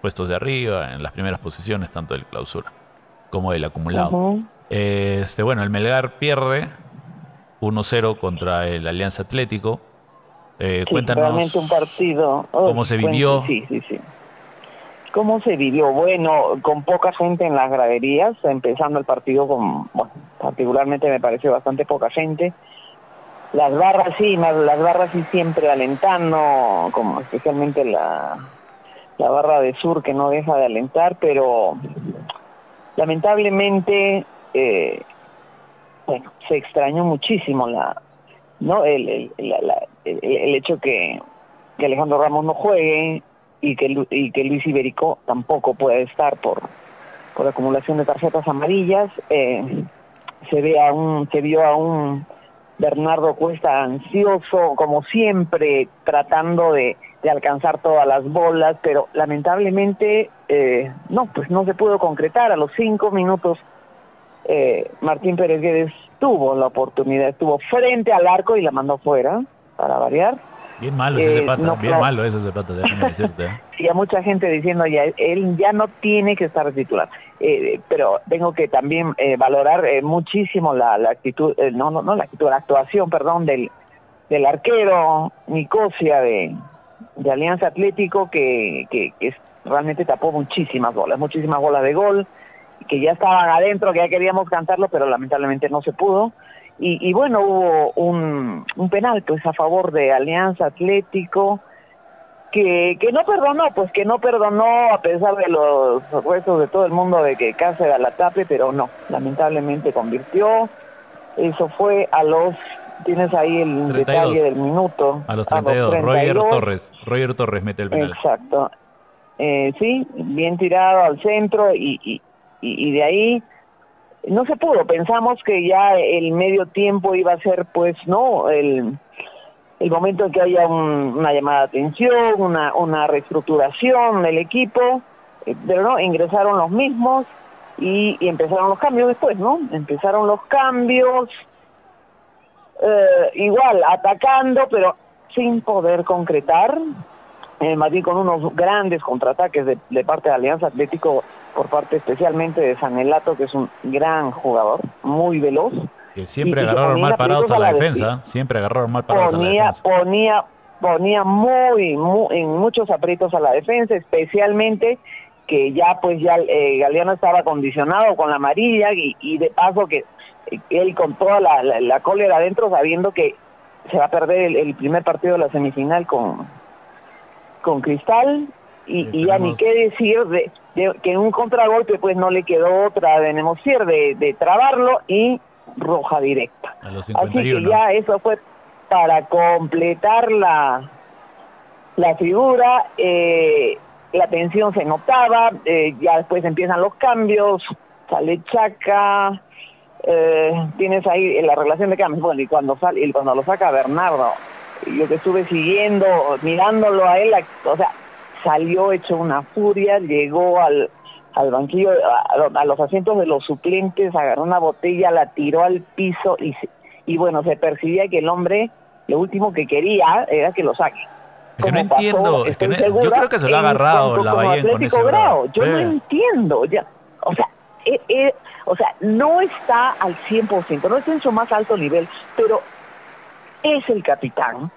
puestos de arriba, en las primeras posiciones, tanto del clausura como del acumulado. Este, bueno, el Melgar pierde 1-0 contra el Alianza Atlético. Eh, cuéntanos
un partido.
cómo se vivió.
Sí, sí, sí. ¿Cómo se vivió? Bueno, con poca gente en las graderías, empezando el partido con, bueno, particularmente me pareció bastante poca gente. Las barras sí, las barras sí siempre alentando, como especialmente la, la barra de sur que no deja de alentar, pero lamentablemente, eh, bueno, se extrañó muchísimo la, no, el, el, el, hecho que, que Alejandro Ramos no juegue y que, y que Luis Iberico tampoco puede estar por, por acumulación de tarjetas amarillas. Eh, se ve a un, se vio a un Bernardo Cuesta ansioso, como siempre, tratando de, de alcanzar todas las bolas, pero lamentablemente eh, no, pues no se pudo concretar. A los cinco minutos eh, Martín Pérez Guedes tuvo la oportunidad, estuvo frente al arco y la mandó fuera, para variar.
Bien malo ese eh, bien malo ese Zapata, déjame decirte. ¿eh?
sí, a mucha gente diciendo ya, él ya no tiene que estar titular. Eh, pero tengo que también eh, valorar muchísimo la, la actitud, no, no, no la actitud, la actuación, perdón, del, del arquero Nicosia de, de Alianza Atlético que, que, que realmente tapó muchísimas bolas, muchísimas bolas de gol, que ya estaban adentro, que ya queríamos cantarlo, pero lamentablemente no se pudo. Y, bueno, hubo un, un, penal pues a favor de Alianza Atlético que, que no perdonó, pues que no perdonó a pesar de los restos de todo el mundo de que Cáceres la tape, pero no, lamentablemente convirtió. Eso fue a los tienes ahí el detalle del minuto.
A los 32, Roger Torres. Roger Torres mete el penal.
Exacto. Eh, sí, bien tirado al centro y, y, y de ahí no se pudo. Pensamos que ya el medio tiempo iba a ser, pues, no, el, el momento en que haya una llamada de atención, una, una reestructuración del equipo, eh, pero no, ingresaron los mismos y, empezaron los cambios después, ¿no? Empezaron los cambios, eh, igual, atacando, pero sin poder concretar. Eh, Madrid con unos grandes contraataques de, de parte de Alianza Atlético por parte especialmente de Sanelato, que es un gran jugador, muy veloz.
Que siempre agarraron mal parados a la, defensa, siempre agarraron mal parados
ponía,
a la defensa.
Ponía, ponía muy, en muchos aprietos a la defensa, especialmente que ya pues ya eh, Galeano estaba condicionado con la amarilla y, de paso que él con toda la, cólera adentro sabiendo que se va a perder el, primer partido de la semifinal con, con Cristal y, y ya ni qué decir de, que en un contragolpe pues no le quedó otra de Nemocier de, de trabarlo y roja directa. Así que ya eso fue para completar la, la figura, eh, la tensión se notaba, eh, ya después empiezan los cambios, sale Chaca, eh, tienes ahí la relación de cambios, bueno, y cuando sale, y cuando lo saca Bernardo, yo que estuve siguiendo, mirándolo a él, o sea, salió hecho una furia, llegó al, al banquillo, a, los asientos de los suplentes, agarró una botella, la tiró al piso y, y bueno, se percibía que el hombre lo último que quería era que lo saque.
Es que no entiendo, es que yo creo que se lo ha agarrado la Bahía con ese
grado. Yo no entiendo, ya, o sea, eh, eh, o sea, no está al 100%, no está en su más alto nivel, pero es el capitán,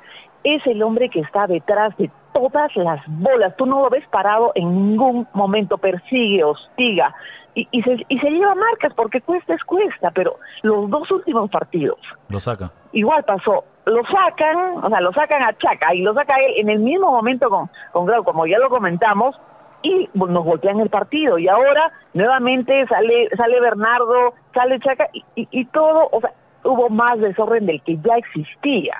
es el hombre que está detrás de todas las bolas. Tú no lo ves parado en ningún momento, persigue, hostiga y, y, se, y se lleva marcas porque cuesta es cuesta, pero los dos últimos partidos.
Lo saca.
Igual pasó, lo sacan, o sea, lo sacan a Chaca y lo saca él en el mismo momento con, con Grau, como ya lo comentamos, y nos voltean el partido. Y ahora nuevamente sale, sale Bernardo, sale Chaca y, y, y todo, o sea, hubo más desorden del que ya existía.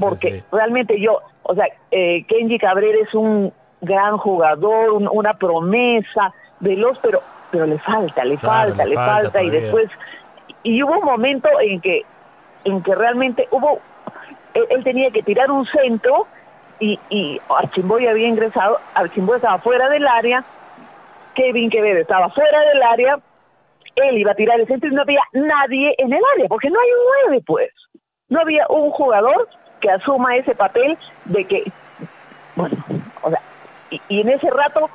Porque realmente yo, o sea, eh, Kenji Cabrera es un gran jugador, una promesa veloz, pero pero le falta, le falta, le falta, y después y hubo un momento en que, en que realmente hubo, él, tenía que tirar un centro y, y Archimboy había ingresado, Archimboy estaba fuera del área, Kevin Quevedo estaba fuera del área, él iba a tirar el centro y no había nadie en el área, porque no hay un nueve, pues. No había un jugador que asuma ese papel de que, bueno, o sea, y, en ese rato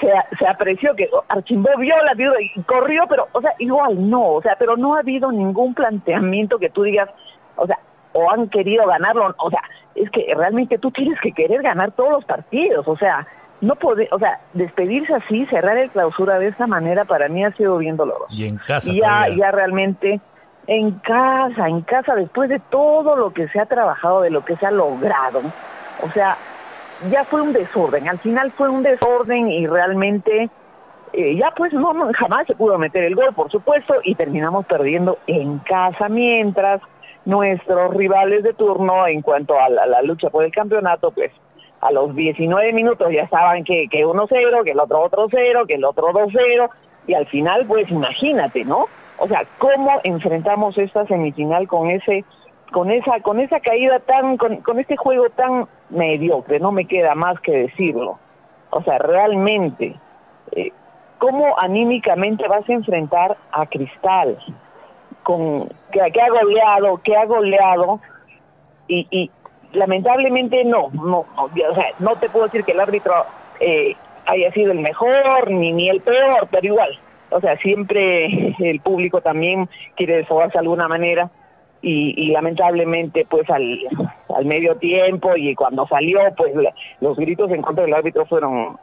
se, se apreció que Archimbó vio la viuda y corrió, pero, o sea, igual no, o sea, pero no ha habido ningún planteamiento que tú digas, o sea, o han querido ganarlo, o sea, es que realmente tú tienes que querer ganar todos los partidos, o sea, no puede, o sea, despedirse así, cerrar el clausura de esta manera para mí ha sido bien doloroso.
Y en casa.
ya, ya realmente en casa, en casa, después de todo lo que se ha trabajado, de lo que se ha logrado, o sea, ya fue un desorden, al final fue un desorden y realmente eh, ya pues no, jamás se pudo meter el gol, por supuesto, y terminamos perdiendo en casa mientras nuestros rivales de turno en cuanto a la, lucha por el campeonato, pues a los 19 minutos ya estaban que, que 1-0, que el otro otro 0, que el otro 2-0, y al final pues imagínate, ¿no? O sea, ¿cómo enfrentamos esta semifinal con ese con esa con esa caída tan con, con este juego tan mediocre? No me queda más que decirlo. O sea, realmente eh, ¿cómo anímicamente vas a enfrentar a Cristal con que, ha goleado, que ha goleado y, y lamentablemente no, no, o sea, no te puedo decir que el árbitro eh, haya sido el mejor ni ni el peor, pero igual o sea, siempre el público también quiere desfogarse de alguna manera y, lamentablemente pues al, al medio tiempo y cuando salió pues los gritos en contra del árbitro fueron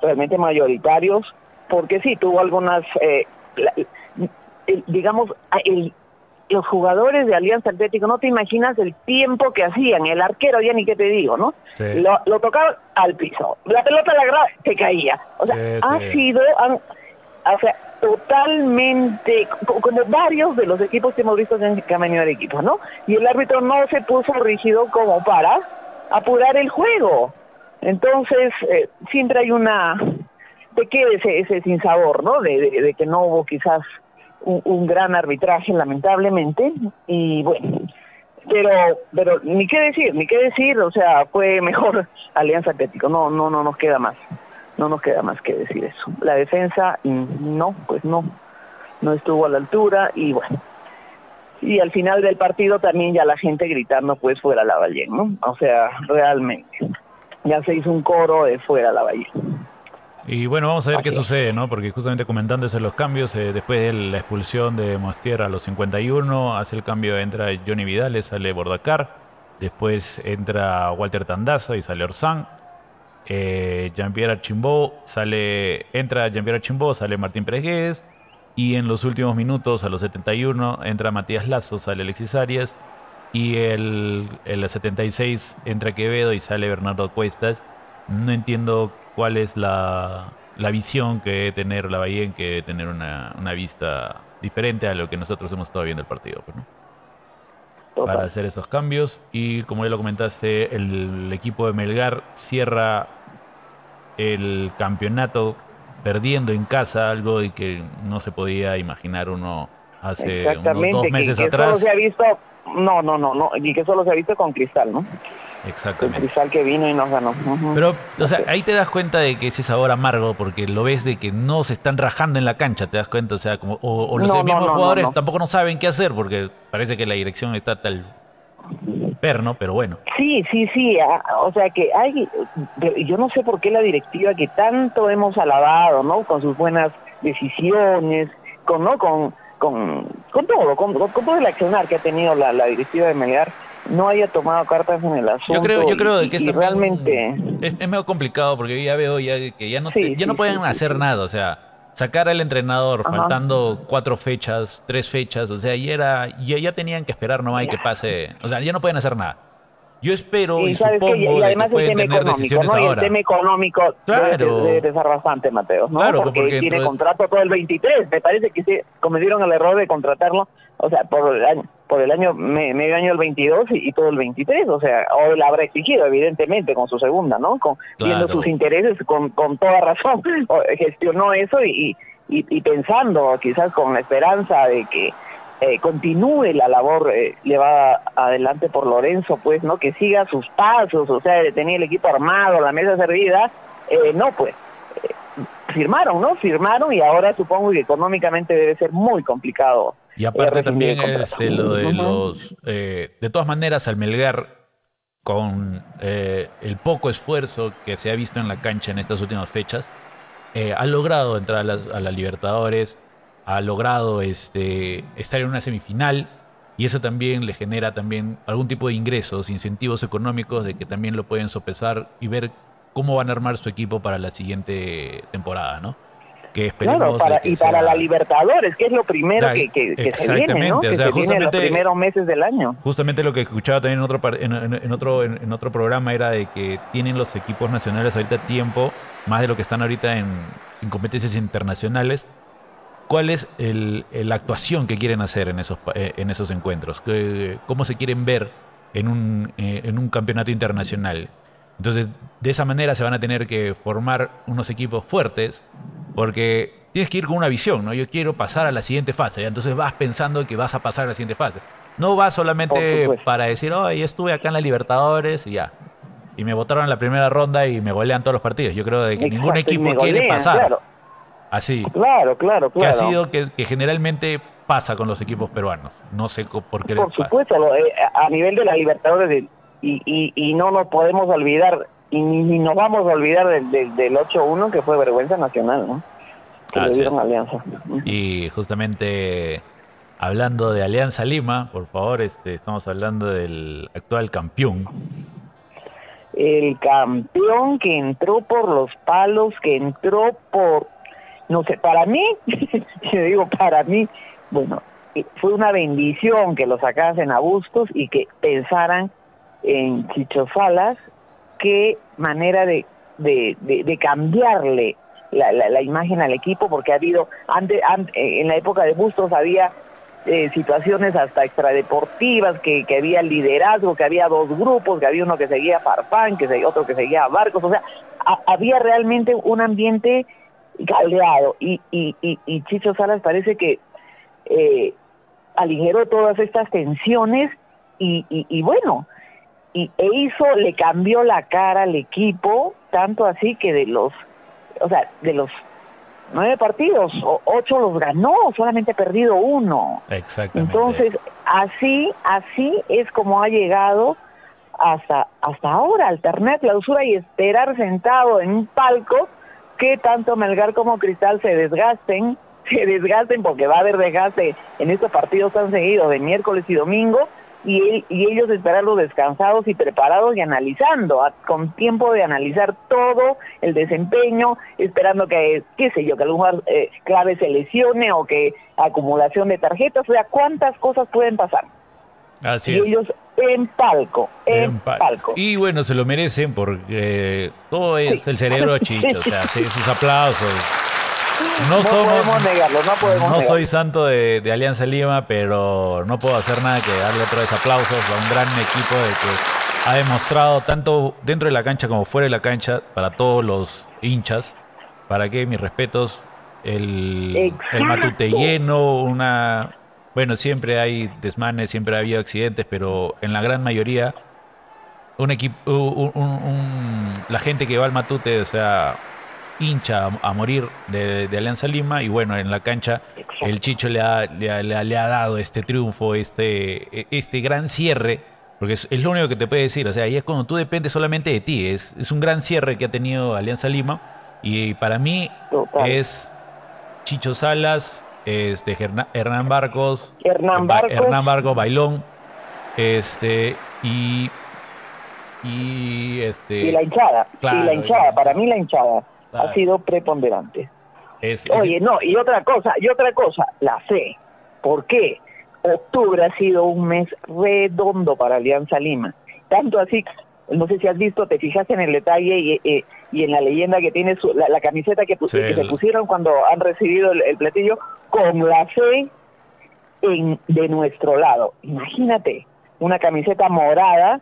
realmente mayoritarios porque sí tuvo algunas eh, digamos el, los jugadores de Alianza Atlético, no te imaginas el tiempo que hacían, el arquero ya ni qué te digo, ¿no? Lo, lo tocaban al piso, la pelota la grada se caía. O sea, ha sido, o sea, totalmente, como varios de los equipos que hemos visto que han venido al equipo, ¿no? Y el árbitro no se puso rígido como para apurar el juego. Entonces, eh, siempre hay una, de qué ese, ese sinsabor, ¿no? De, que no hubo quizás un, gran arbitraje, lamentablemente, y bueno, pero pero ni qué decir, ni qué decir, o sea, fue mejor Alianza Atlético, no, no, no nos queda más no nos queda más que decir eso. La defensa, mm, no, pues no, no estuvo a la altura y bueno. Y al final del partido también ya la gente gritando pues fuera la ballena, ¿no? O sea, realmente. Ya se hizo un coro de fuera la ballena.
Y bueno, vamos a ver qué sucede, ¿no? Porque justamente comentando eso los cambios, eh, después de la expulsión de Mostier a los 51, hace el cambio, entra Johnny Vidal, sale Bordacar, después entra Walter Tandazo y sale Orsán, eh, Jean-Pierre sale, entra Jean-Pierre Archimbó, sale Martín Pérez y en los últimos minutos, a los 71, entra Matías Lazo, sale Alexis Arias, y el, el 76 entra Quevedo y sale Bernardo Cuestas. No entiendo cuál es la, la visión que debe tener la Bahía, que debe tener una, una, vista diferente a lo que nosotros hemos estado viendo el partido. Para hacer esos cambios. Y como ya lo comentaste, el equipo de Melgar cierra el campeonato perdiendo en casa, algo de que no se podía imaginar uno hace unos dos meses atrás.
Solo se ha visto, no, no, no, no, y que solo se ha visto con Cristal, ¿no?
Exactamente.
El Cristal que vino y nos ganó.
Pero, o sea, ahí te das cuenta de que ese sabor amargo, porque lo ves de que no se están rajando en la cancha, te das cuenta, o sea, como, o, los mismos jugadores tampoco no saben qué hacer, porque parece que la dirección está tal perno, pero bueno.
Sí, sí, sí, o sea que hay, yo no sé por qué la directiva que tanto hemos alabado, ¿no? Con sus buenas decisiones, con, ¿no? Con, con, con todo, con, todo el accionar que ha tenido la, la directiva de Melgar, no haya tomado cartas en el asunto.
Yo creo, yo creo que
realmente
es, medio complicado porque ya veo ya que ya no, ya no pueden hacer nada, o sea, sacar al entrenador faltando cuatro fechas, tres fechas, o sea, ya, era, ya, ya tenían que esperar nomás y que pase, o sea, ya no pueden hacer nada. Yo espero y, supongo que, además pueden tener decisiones
¿no?
ahora.
Y el tema económico claro. debe, ser bastante, Mateo, ¿no?
Claro,
porque, tiene contrato todo el 23. Me parece que se cometieron el error de contratarlo, o sea, por el año, por el año medio año del 22 y, todo el 23, o sea, o él habrá exigido, evidentemente, con su segunda, ¿no? Con, Viendo sus intereses con, con toda razón, gestionó eso y, y, y pensando, quizás con la esperanza de que eh, continúe la labor eh, llevada adelante por Lorenzo, pues, ¿no? Que siga sus pasos, o sea, de tener el equipo armado, la mesa servida, eh, no, pues, firmaron, ¿no? Firmaron y ahora supongo que económicamente debe ser muy complicado.
Y aparte también es lo de los, de todas maneras, al Melgar, con el poco esfuerzo que se ha visto en la cancha en estas últimas fechas, ha logrado entrar a las, a las Libertadores, ha logrado este, estar en una semifinal y eso también le genera también algún tipo de ingresos, incentivos económicos de que también lo pueden sopesar y ver cómo van a armar su equipo para la siguiente temporada, ¿no?
Que esperemos claro, y para la Libertadores, que es lo primero que, que, se viene, ¿no? Que se viene los primeros meses del año.
Justamente lo que escuchaba también en otro, en, otro, en, otro programa era de que tienen los equipos nacionales ahorita tiempo, más de lo que están ahorita en competencias internacionales, ¿Cuál es la actuación que quieren hacer en esos, eh, en esos encuentros? ¿Cómo se quieren ver en un, eh, en un campeonato internacional? Entonces, de esa manera se van a tener que formar unos equipos fuertes, porque tienes que ir con una visión, ¿no? Yo quiero pasar a la siguiente fase, entonces vas pensando que vas a pasar a la siguiente fase. No vas solamente para decir, oh, ya estuve acá en la Libertadores y ya. Y me votaron en la primera ronda y me golean todos los partidos. Yo creo que ningún equipo quiere pasar. Así.
Claro, claro, claro.
Que ha sido que, generalmente pasa con los equipos peruanos. No sé por qué.
Por supuesto, eh, a nivel de la Libertadores, y, y, y no nos podemos olvidar, y ni, nos vamos a olvidar del, del, 8-1, que fue vergüenza nacional, ¿no? Que le dieron Alianza.
Y justamente hablando de Alianza Lima, por favor, este, estamos hablando del actual campeón.
El campeón que entró por los palos, que entró por no sé, para mí, yo digo para mí, bueno, fue una bendición que lo sacasen a Bustos y que pensaran en Chicho Salas, qué manera de, de, cambiarle la, la, imagen al equipo, porque ha habido, antes, eh, en la época de Bustos había eh, situaciones hasta extradeportivas, que, que había liderazgo, que había dos grupos, que había uno que seguía a Farfán, que seguía, otro que seguía a Barcos, o sea, había realmente un ambiente caldeado y, y, y, Chicho Salas parece que eh, aligeró todas estas tensiones y, y, bueno, y, e hizo, le cambió la cara al equipo, tanto así que de los, o sea, de los nueve partidos, ocho los ganó, solamente ha perdido uno.
Exactamente.
Entonces, así, así es como ha llegado hasta, hasta ahora, alternar clausura y esperar sentado en un palco que tanto Melgar como Cristal se desgasten, se desgasten porque va a haber desgaste en estos partidos tan seguidos de miércoles y domingo y, y ellos esperarlos descansados y preparados y analizando, con tiempo de analizar todo el desempeño, esperando que, qué sé yo, que algún eh, clave se lesione o que acumulación de tarjetas, o sea, cuántas cosas pueden pasar.
Así
y ellos en palco, en, palco.
Y bueno, se lo merecen porque todo es el cerebro de Chicho, o sea, sus aplausos.
No, podemos negarlo, no podemos
No soy santo de, Alianza Lima, pero no puedo hacer nada que darle otra vez aplausos a un gran equipo de que ha demostrado tanto dentro de la cancha como fuera de la cancha para todos los hinchas. Para que mis respetos, el, el Matute lleno, una, bueno, siempre hay desmanes, siempre ha habido accidentes, pero en la gran mayoría, un equipo, la gente que va al Matute, o sea, hincha a, morir de, Alianza Lima y bueno, en la cancha el Chicho le ha, le ha, dado este triunfo, este, e, este gran cierre, porque es, lo único que te puede decir, o sea, ahí es cuando tú dependes solamente de ti, es, es un gran cierre que ha tenido Alianza Lima y para mí es Chicho Salas, este Hernán Barcos,
Hernán Barcos,
Hernán Barcos Bailón, este y y este
y la hinchada, y la hinchada, para mí la hinchada ha sido preponderante. Oye, no, y otra cosa, y otra cosa, la fe. ¿Por qué? Octubre ha sido un mes redondo para Alianza Lima. Tanto así no sé si has visto, te fijaste en el detalle y, eh, y en la leyenda que tiene la, camiseta que, se pusieron cuando han recibido el, platillo, con la fe en, de nuestro lado. Imagínate, una camiseta morada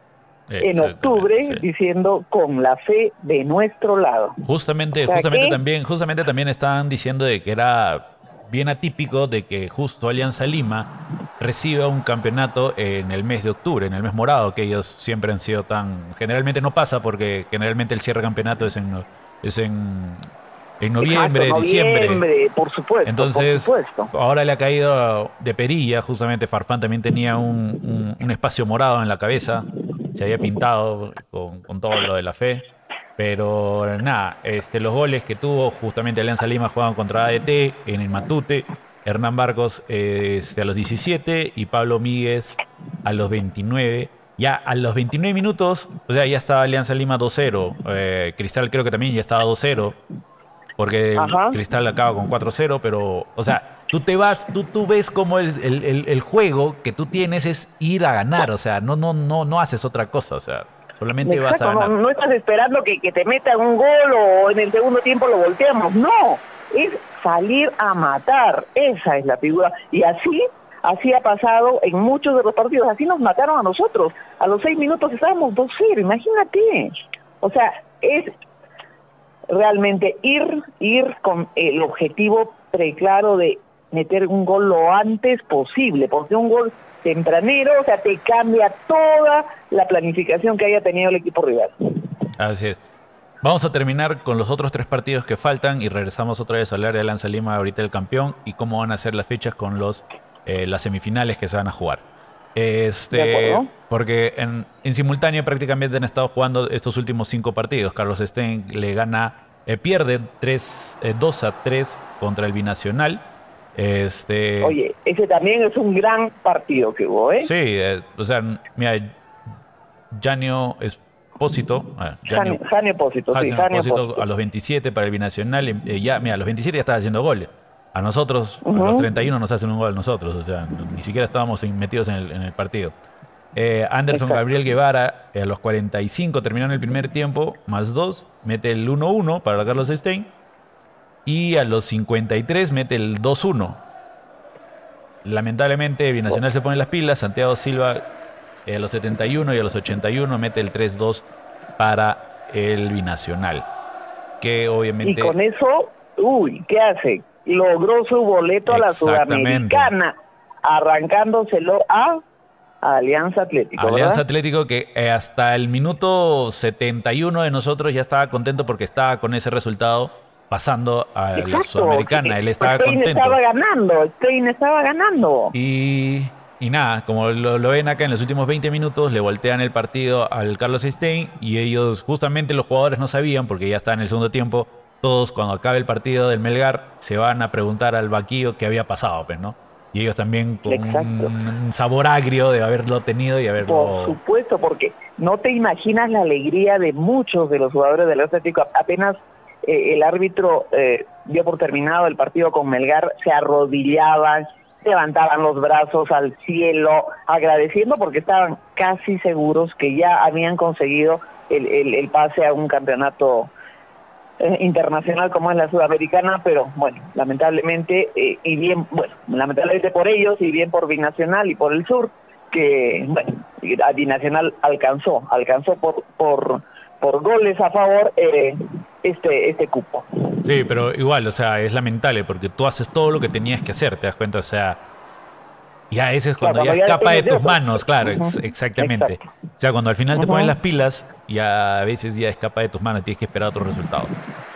en octubre diciendo con la fe de nuestro lado.
Justamente, justamente también, justamente también estaban diciendo de que era bien atípico de que justo Alianza Lima reciba un campeonato en el mes de octubre, en el mes morado, que ellos siempre han sido tan... Generalmente no pasa porque generalmente el cierre de campeonato es en, es en, en noviembre, diciembre.
Por supuesto.
Entonces, ahora le ha caído de perilla, justamente Farfán también tenía un, un, espacio morado en la cabeza, se había pintado con, con todo lo de la fe. Pero nada, este, los goles que tuvo justamente Alianza Lima jugaban contra ADT en el Matute. Hernán Barcos este, a los 17 y Pablo Míguez a los 29. Ya a los 29 minutos, o sea, ya estaba Alianza Lima 2-0. Eh, Cristal creo que también ya estaba 2-0. Porque Cristal acaba con 4-0, pero, o sea, tú te vas, tú, tú ves como el, el, el, juego que tú tienes es ir a ganar, o sea, no, no, no, no haces otra cosa, o sea, Solamente vas a
No, estás esperando que, que te metan un gol o en el segundo tiempo lo volteamos. No, es salir a matar. Esa es la figura. Y así, así ha pasado en muchos de los partidos. Así nos mataron a nosotros. A los seis minutos estábamos 2-0, imagínate. O sea, es realmente ir, ir con el objetivo preclaro de meter un gol lo antes posible, porque un gol tempranero, o sea, te cambia toda la planificación que haya tenido el equipo rival.
Así es. Vamos a terminar con los otros tres partidos que faltan y regresamos otra vez a hablar de Lanza Lima, ahorita el campeón, y cómo van a ser las fechas con los eh, las semifinales que se van a jugar. Este, porque en, en simultáneo prácticamente han estado jugando estos últimos cinco partidos. Carlos Stein le gana, eh, pierde 3, 2 eh, a 3 contra el Binacional. Este...
Oye, ese también es un gran partido que hubo, ¿eh?
Sí, eh, o sea, mira, Janio Espósito.
Ah, Janio, Espósito, sí,
a los 27 para el binacional. Eh, ya, mira, a los 27 ya estaba haciendo goles. A nosotros, a los 31 nos hacen un gol nosotros, o sea, ni siquiera estábamos metidos en el, partido. Eh, Anderson Gabriel Guevara, a los 45 terminó en el primer tiempo, más 2, mete el 1-1 para Carlos Stein. Y a los 53 mete el 2-1. Lamentablemente, Binacional se pone las pilas. Santiago Silva eh, a los 71 y a los 81 mete el 3-2 para el Binacional. Que obviamente.
Y con eso, uy, ¿qué hace? Logró su boleto a la Sudamericana, arrancándoselo a Alianza Atlético.
Alianza Atlético que eh, hasta el minuto 71 de nosotros ya estaba contento porque estaba con ese resultado pasando a la Sudamericana. Él estaba Stein contento.
estaba ganando, Stein estaba ganando.
Y, y nada, como lo, ven acá en los últimos 20 minutos, le voltean el partido al Carlos Stein y ellos, justamente los jugadores no sabían, porque ya está en el segundo tiempo, todos cuando acabe el partido del Melgar se van a preguntar al vaquillo qué había pasado, pues, ¿no? Y ellos también con un sabor agrio de haberlo tenido y haberlo...
Por supuesto, porque no te imaginas la alegría de muchos de los jugadores del Atlético. Apenas eh, el árbitro eh, dio por terminado el partido con Melgar, se arrodillaban, levantaban los brazos al cielo, agradeciendo porque estaban casi seguros que ya habían conseguido el, el, pase a un campeonato eh, internacional como es la sudamericana, pero bueno, lamentablemente, y bien, bueno, lamentablemente por ellos y bien por Binacional y por el sur, que, bueno, Binacional alcanzó, alcanzó por, por, por goles a favor eh, este, este cupo.
Sí, pero igual, o sea, es lamentable porque tú haces todo lo que tenías que hacer, te das cuenta, o sea, ya ese es cuando, ya, escapa de tus manos, claro, exactamente. O sea, cuando al final te ponen las pilas, ya a veces ya escapa de tus manos, tienes que esperar otro resultado.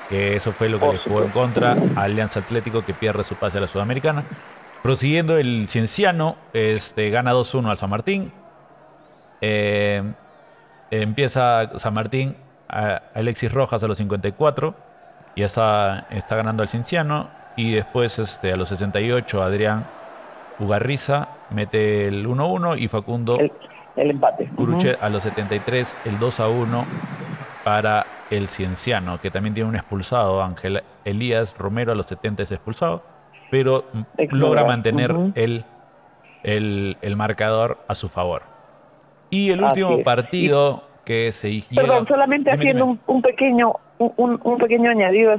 Que eso fue lo que le jugó en contra a Alianza Atlético que pierde su pase a la Sudamericana. Prosiguiendo, el Cienciano este, gana 2-1 al San Martín. Eh, empieza San Martín Alexis Rojas a los 54, ya está, está ganando al Cinciano. Y después este, a los 68 Adrián Ugarriza mete el 1-1 y Facundo
el, empate.
a los 73 el 2-1 para el Cienciano, que también tiene un expulsado. Ángel Elías Romero a los 70 es expulsado, pero logra mantener el, el, marcador a su favor. Y el último partido que se
Perdón, solamente haciendo Un, pequeño un, un, pequeño añadido,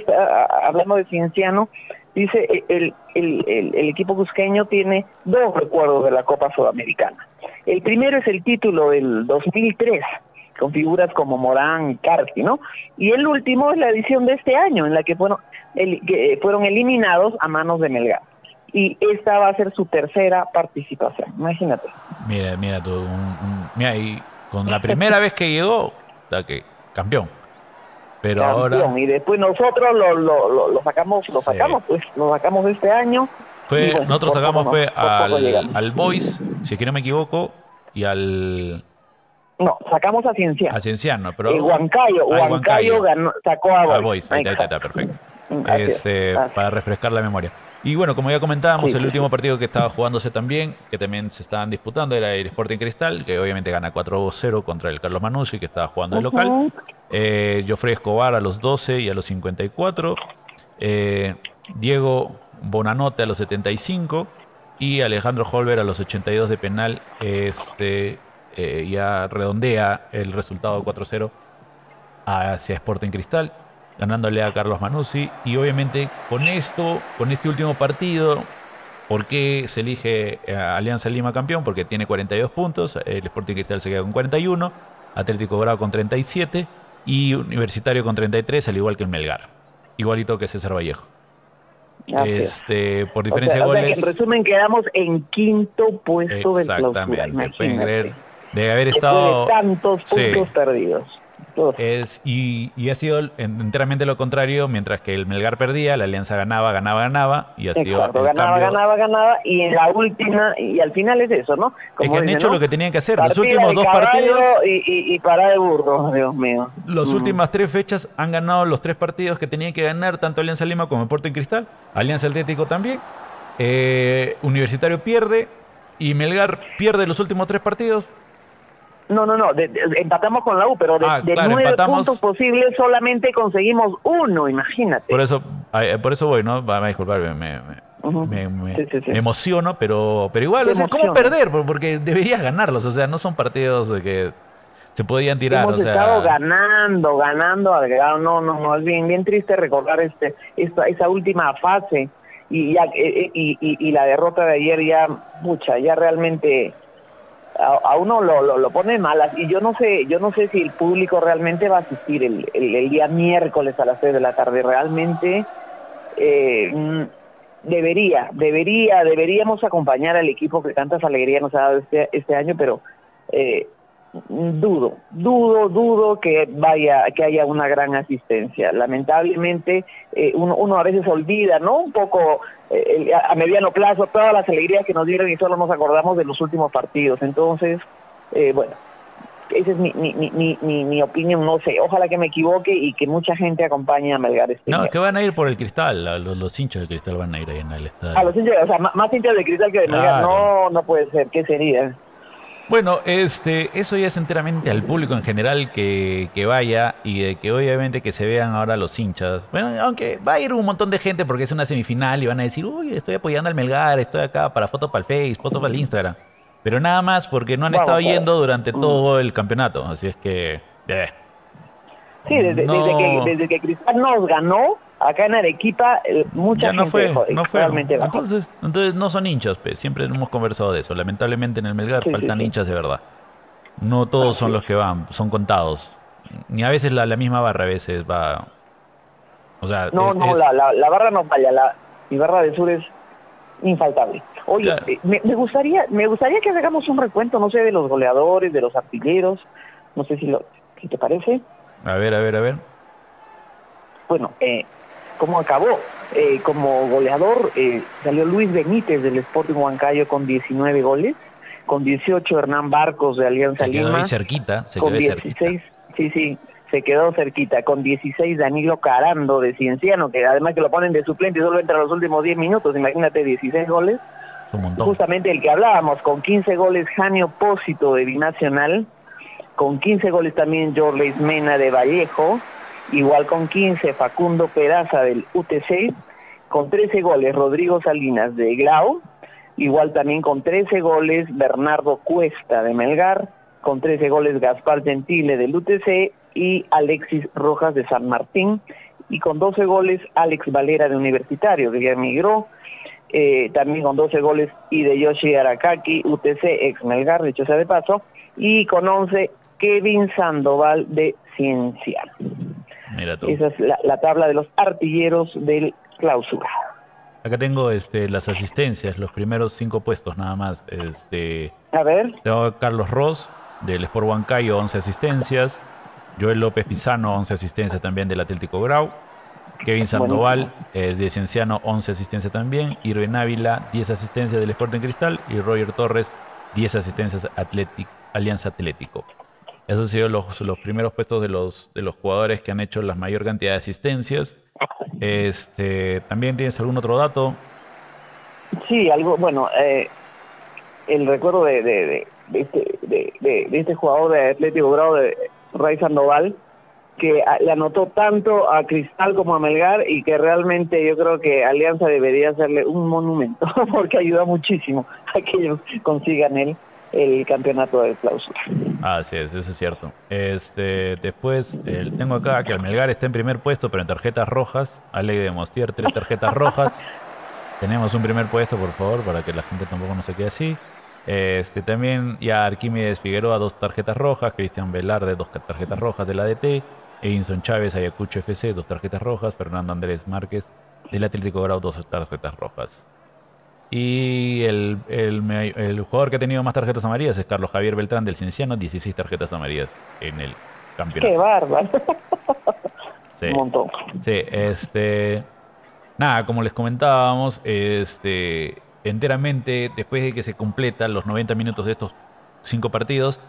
hablando de Cienciano, dice el, el, el, equipo cusqueño tiene dos recuerdos de la Copa Sudamericana. El primero es el título del 2003, con figuras como Morán, Carti, ¿no? Y el último es la edición de este año, en la que fueron, el, que fueron eliminados a manos de Melgar. y esta va a ser su tercera participación, imagínate.
Mira, mira tú, mira, y con la primera vez que llegó, da que campeón. Pero ahora
y después nosotros lo, lo, lo, sacamos, lo sacamos, pues, lo sacamos este año.
Fue, nosotros sacamos pues, al, al Boys, si es que no me equivoco, y al
no, sacamos a Cienciano.
A Cienciano, pero.
Y Huancayo, ah, Huancayo, ganó, sacó a
Boys. Ahí está, está, perfecto. Mm, este, para refrescar la memoria. Y bueno, como ya comentábamos, el último partido que estaba jugándose también, que también se estaban disputando, era el Sporting Cristal, que obviamente gana 4-0 contra el Carlos Manuzzi, que estaba jugando de local. Eh, Joffrey Escobar a los 12 y a los 54. Eh, Diego Bonanote a los 75 y Alejandro Holber a los 82 de penal. Este, eh, ya redondea el resultado 4-0 hacia Sporting Cristal, ganándole a Carlos Manuzzi. Y obviamente con esto, con este último partido, ¿por qué se elige Alianza Lima campeón? Porque tiene 42 puntos, el Sporting Cristal se queda con 41, Atlético Grado con 37 y Universitario con 33, al igual que el Melgar. Igualito que César Vallejo. Este, por diferencia de goles.
en resumen, quedamos en quinto puesto del clausura. Exactamente.
De haber estado.
tantos puntos perdidos.
Es, y, y, ha sido enteramente lo contrario, mientras que el Melgar perdía, la Alianza ganaba, ganaba, ganaba, y ha sido
ganaba, ganaba, ganaba, y en la última, y al final es eso, ¿no?
es que han hecho lo que tenían que hacer, los últimos dos partidos...
Y, y, para de burro, Dios mío.
Las últimas tres fechas han ganado los tres partidos que tenían que ganar, tanto Alianza Lima como en Cristal, Alianza Atlético también, eh, Universitario pierde, y Melgar pierde los últimos tres partidos,
no, no, no, empatamos con la U, pero de, ah, nueve puntos posibles solamente conseguimos uno, imagínate.
Por eso, eh, por eso voy, ¿no? Va a disculparme, me, me, emociono, pero, pero igual, ¿cómo perder? Porque deberías ganarlos, o sea, no son partidos de que se podían tirar.
Hemos estado ganando, ganando, no, no, no, es bien, bien triste recordar este, esta, esa última fase y, ya, eh, eh, y, y, y la derrota de ayer ya, mucha, ya realmente a, uno lo, lo, pone malas. Y yo no sé yo no sé si el público realmente va a asistir el, el, día miércoles a las 6 de la tarde. Realmente eh, mm, debería debería deberíamos acompañar al equipo que tantas alegrías nos ha dado este este año pero eh, dudo, dudo, dudo que vaya, que haya una gran asistencia. Lamentablemente, eh, uno, uno, a veces olvida, ¿no? Un poco eh, a mediano plazo todas las alegrías que nos dieron y solo nos acordamos de los últimos partidos. Entonces, eh, bueno, esa es mi, mi, mi, mi, mi, opinión, no sé, ojalá que me equivoque y que mucha gente acompañe a Melgar este
No, que van a ir por el cristal, los, los, hinchas de cristal van a ir ahí en el estadio.
A los hinchas, o sea, más, hinchas de cristal que de Melgar, no, no puede ser, ¿qué sería?
Bueno, este, eso ya es enteramente al público en general que, que, vaya y de que obviamente que se vean ahora los hinchas. Bueno, aunque va a ir un montón de gente porque es una semifinal y van a decir, uy, estoy apoyando al Melgar, estoy acá para fotos para el Face, fotos para el Instagram. Pero nada más porque no han estado yendo durante mm. todo el campeonato. Así es que...
Eh. Sí, desde, desde, que, desde que Cristal nos ganó, acá en Arequipa eh, mucha ya no
fue, no fue. Entonces, entonces no son hinchas, pues. siempre hemos conversado de eso. Lamentablemente en el Melgar faltan hinchas de verdad. No todos son los que van, son contados. Ni a veces la, la misma barra a veces va. O sea,
no, no, la, la, barra no falla. La, mi barra de sur es infaltable. Oye, eh, me, me, gustaría, me gustaría que hagamos un recuento, no sé, de los goleadores, de los artilleros. No sé si lo, si te parece.
A ver, a ver, a ver.
Bueno, eh, cómo acabó. Eh, como goleador eh, salió Luis Benítez del Sporting Huancayo con 19 goles, con 18 Hernán Barcos de Alianza
se
quedó
Ahí cerquita, se
con 16, sí, sí, se quedó cerquita, con 16 Danilo Carando de Cienciano, que además que lo ponen de suplente y solo entra los últimos 10 minutos, imagínate 16 goles. Justamente el que hablábamos, con 15 goles Janio Pósito de Binacional, con 15 goles también Jorge Mena de Vallejo, igual con 15 Facundo Peraza del UTC, con 13 goles Rodrigo Salinas de Grau, igual también con 13 goles Bernardo Cuesta de Melgar, con 13 goles Gaspar Gentile del UTC y Alexis Rojas de San Martín, y con 12 goles Alex Valera de Universitario, que ya emigró, eh, también con 12 goles y de Yoshi Arakaki, UTC, ex Melgar, dicho sea de paso, y con 11 Kevin Sandoval de Esa es la, tabla de los artilleros del clausura.
Acá tengo este, las asistencias, los primeros cinco puestos nada más. Este,
a ver.
Tengo a Carlos Ross, del Sport Huancayo, 11 asistencias. Joel López Pizano, 11 asistencias también del Atlético Grau. Kevin Sandoval es de Cienciano, 11 asistencias también. Irvin Ávila, 10 asistencias del Sporting Cristal. Y Roger Torres, 10 asistencias Alianza Atlético. Esos han sido los, los, primeros puestos de los, de los jugadores que han hecho la mayor cantidad de asistencias. Este, ¿También tienes algún otro dato?
Sí, algo, bueno, eh, el recuerdo de, de, de, este, de, este jugador de Atlético Grado, de Ray Sandoval, que le anotó tanto a Cristal como a Melgar y que realmente yo creo que Alianza debería hacerle un monumento porque ayuda muchísimo a que ellos consigan el, el campeonato de clausura.
Así es, eso es cierto. Este, después tengo acá que el Melgar está en primer puesto, pero en tarjetas rojas. Ale de Mostier, tres tarjetas rojas. Tenemos un primer puesto, por favor, para que la gente tampoco no se quede así. Este, también ya Arquímedes Figueroa, dos tarjetas rojas. Cristian Velarde, dos tarjetas rojas del ADT. Edinson Chávez, Ayacucho FC, dos tarjetas rojas. Fernando Andrés Márquez, del Atlético Grau, dos tarjetas rojas. Y el, el, jugador que ha tenido más tarjetas amarillas es Carlos Javier Beltrán del Cienciano, 16 tarjetas amarillas en el campeonato.
¡Qué bárbaro!
Sí. Un montón. Sí, este. Nada, como les comentábamos, este, enteramente, después de que se completan los 90 minutos de estos cinco partidos,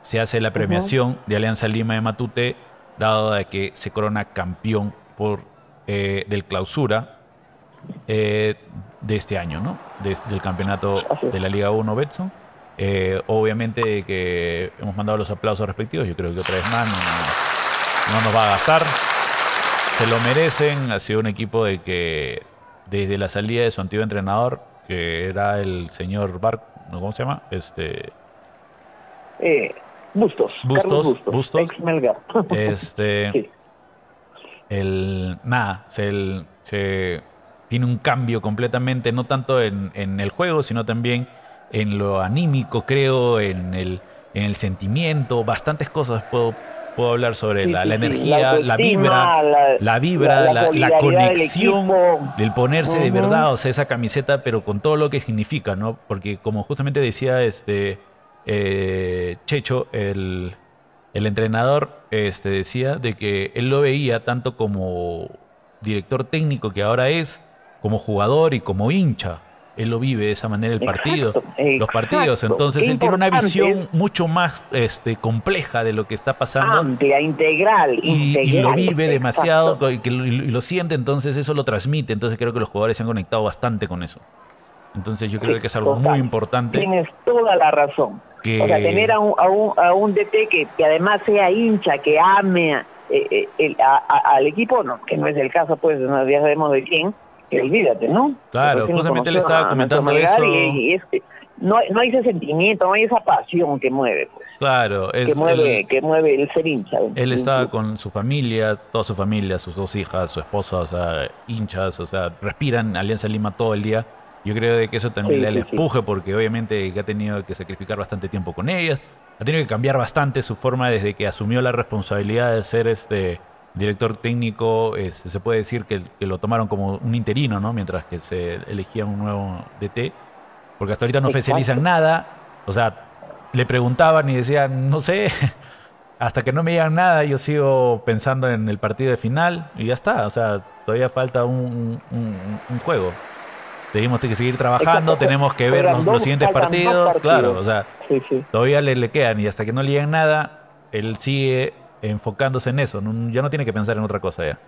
se hace la premiación de Alianza Lima de Matute, dado de que se corona campeón por, eh, del clausura eh, de este año, ¿no? del campeonato de la Liga 1 Betson. Eh, obviamente que hemos mandado los aplausos respectivos, yo creo que otra vez más no, nos va a gastar. Se lo merecen, ha sido un equipo de que desde la salida de su antiguo entrenador, que era el señor Bar, ¿cómo se llama? Este
eh, Bustos.
Bustos, Bustos. Este, el, nada, se, se tiene un cambio completamente, no tanto en, el juego, sino también en lo anímico, creo, en el, en el sentimiento, bastantes cosas puedo, puedo hablar sobre la, energía, la, vibra, la, vibra, la, conexión del, ponerse de verdad, o sea, esa camiseta, pero con todo lo que significa, ¿no? Porque como justamente decía este eh, Checho, el, el entrenador este, decía de que él lo veía tanto como director técnico que ahora es, como jugador y como hincha. Él lo vive de esa manera el partido, los partidos. Entonces él tiene una visión mucho más este, compleja de lo que está pasando.
Amplia, integral.
Y, lo vive demasiado y, lo, siente, entonces eso lo transmite. Entonces creo que los jugadores se han conectado bastante con eso. Entonces yo creo que es algo muy importante.
Tienes toda la razón. O sea, tener a un, a un, DT que, además sea hincha, que ame eh, eh, al equipo, no, que no es el caso, pues ya sabemos de quién, olvídate, ¿no?
Claro, justamente le estaba comentando eso.
Y, no, no hay ese sentimiento, no hay esa pasión que mueve, pues.
Claro,
que mueve, que mueve el ser hincha.
Él estaba con su familia, toda su familia, sus dos hijas, su esposa, o sea, hinchas, o sea, respiran Alianza Lima todo el día. Yo creo de que eso también le empuje porque obviamente ha tenido que sacrificar bastante tiempo con ellas, ha tenido que cambiar bastante su forma desde que asumió la responsabilidad de ser este director técnico, se puede decir que, lo tomaron como un interino, ¿no? Mientras que se elegía un nuevo DT, porque hasta ahorita no oficializan nada, o sea, le preguntaban y decían, no sé, hasta que no me digan nada, yo sigo pensando en el partido de final y ya está, o sea, todavía falta un, juego. Tenemos que seguir trabajando, tenemos que ver los, siguientes partidos, claro, o sea, todavía le, le quedan y hasta que no le digan nada, él sigue enfocándose en eso, ya no tiene que pensar en otra cosa ya.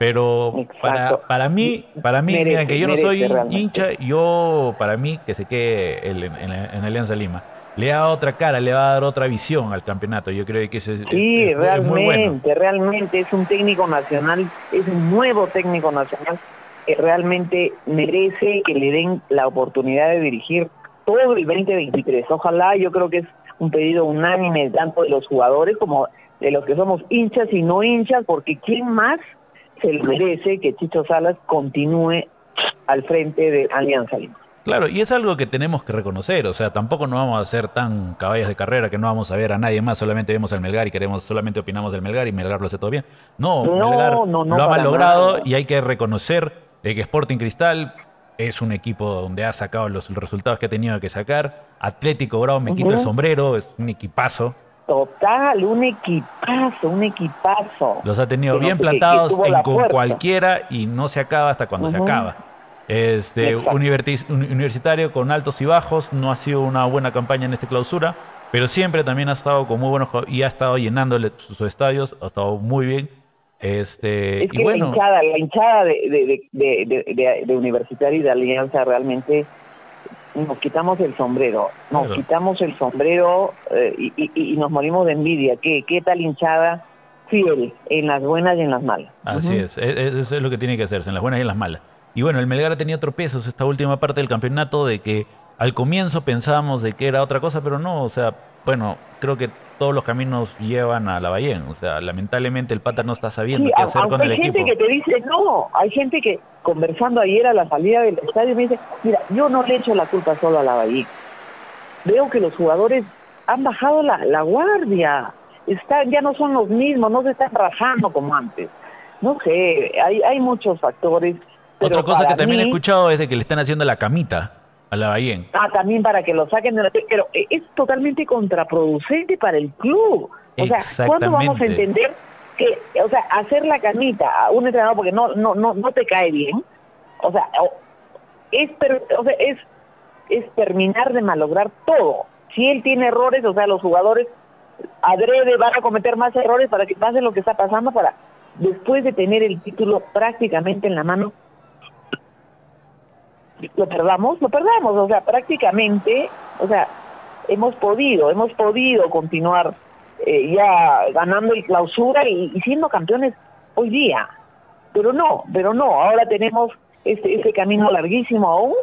Pero para, para mí, para mí, que yo no soy hincha, yo, para mí, que se quede en, Alianza Lima. Le da otra cara, le va a dar otra visión al campeonato. Yo creo que ese es,
sí, realmente, realmente es un técnico nacional, es un nuevo técnico nacional que realmente merece que le den la oportunidad de dirigir todo el 2023. Ojalá, yo creo que es un pedido unánime tanto de los jugadores como de los que somos hinchas y no hinchas, porque ¿quién más se le merece que Chicho Salas continúe al frente de Alianza Lima?
Claro, y es algo que tenemos que reconocer, o sea, tampoco no vamos a ser tan caballos de carrera que no vamos a ver a nadie más, solamente vemos al Melgar y queremos, solamente opinamos del Melgar y Melgar lo hace todo bien. No, Melgar lo ha logrado y hay que reconocer de que Sporting Cristal es un equipo donde ha sacado los resultados que ha tenido que sacar. Atlético Bravo, me quito el sombrero, es un equipazo.
Total, un equipazo, un equipazo.
Los ha tenido bien plantados en con cualquiera y no se acaba hasta cuando se acaba. Este, universitario con altos y bajos, no ha sido una buena campaña en esta clausura, pero siempre también ha estado con muy buenos y ha estado llenando sus, estadios, ha estado muy bien. Este,
y bueno, la hinchada, la hinchada de, de, de, Universitario y de Alianza realmente nos quitamos el sombrero, nos quitamos el sombrero eh, y, nos morimos de envidia. ¿Qué, qué tal hinchada fiel en las buenas y en las malas?
Así es, e, e, eso es lo que tiene que hacerse, en las buenas y en las malas. Y bueno, el Melgar ha tenido tropiezos esta última parte del campeonato de que al comienzo pensábamos de que era otra cosa, pero no, o sea, bueno, creo que todos los caminos llevan a la. O sea, lamentablemente el pata no está sabiendo qué hacer con el
equipo. Hay gente que te dice, no, hay gente que conversando ayer a la salida del estadio me dice, mira, yo no le echo la culpa solo a la. Veo que los jugadores han bajado la, la guardia, están, ya no son los mismos, no se están rajando como antes. No sé, hay, hay muchos factores
otra cosa que también he escuchado es de que le están haciendo la camita a la Bahía.
Ah, también para que lo saquen de la... Pero es totalmente contraproducente para el club. O sea, ¿cuándo vamos a entender que, o sea, hacer la camita a un entrenador porque no no no no te cae bien? O sea, es, o sea, es, es terminar de malograr todo. Si él tiene errores, o sea, los jugadores adrede van a cometer más errores para que pase lo que está pasando para después de tener el título prácticamente en la mano lo perdamos, lo perdamos, o sea, prácticamente, o sea, hemos podido, hemos podido continuar eh, ya ganando el clausura y, siendo campeones hoy día, pero no, pero no, ahora tenemos este, ese camino larguísimo aún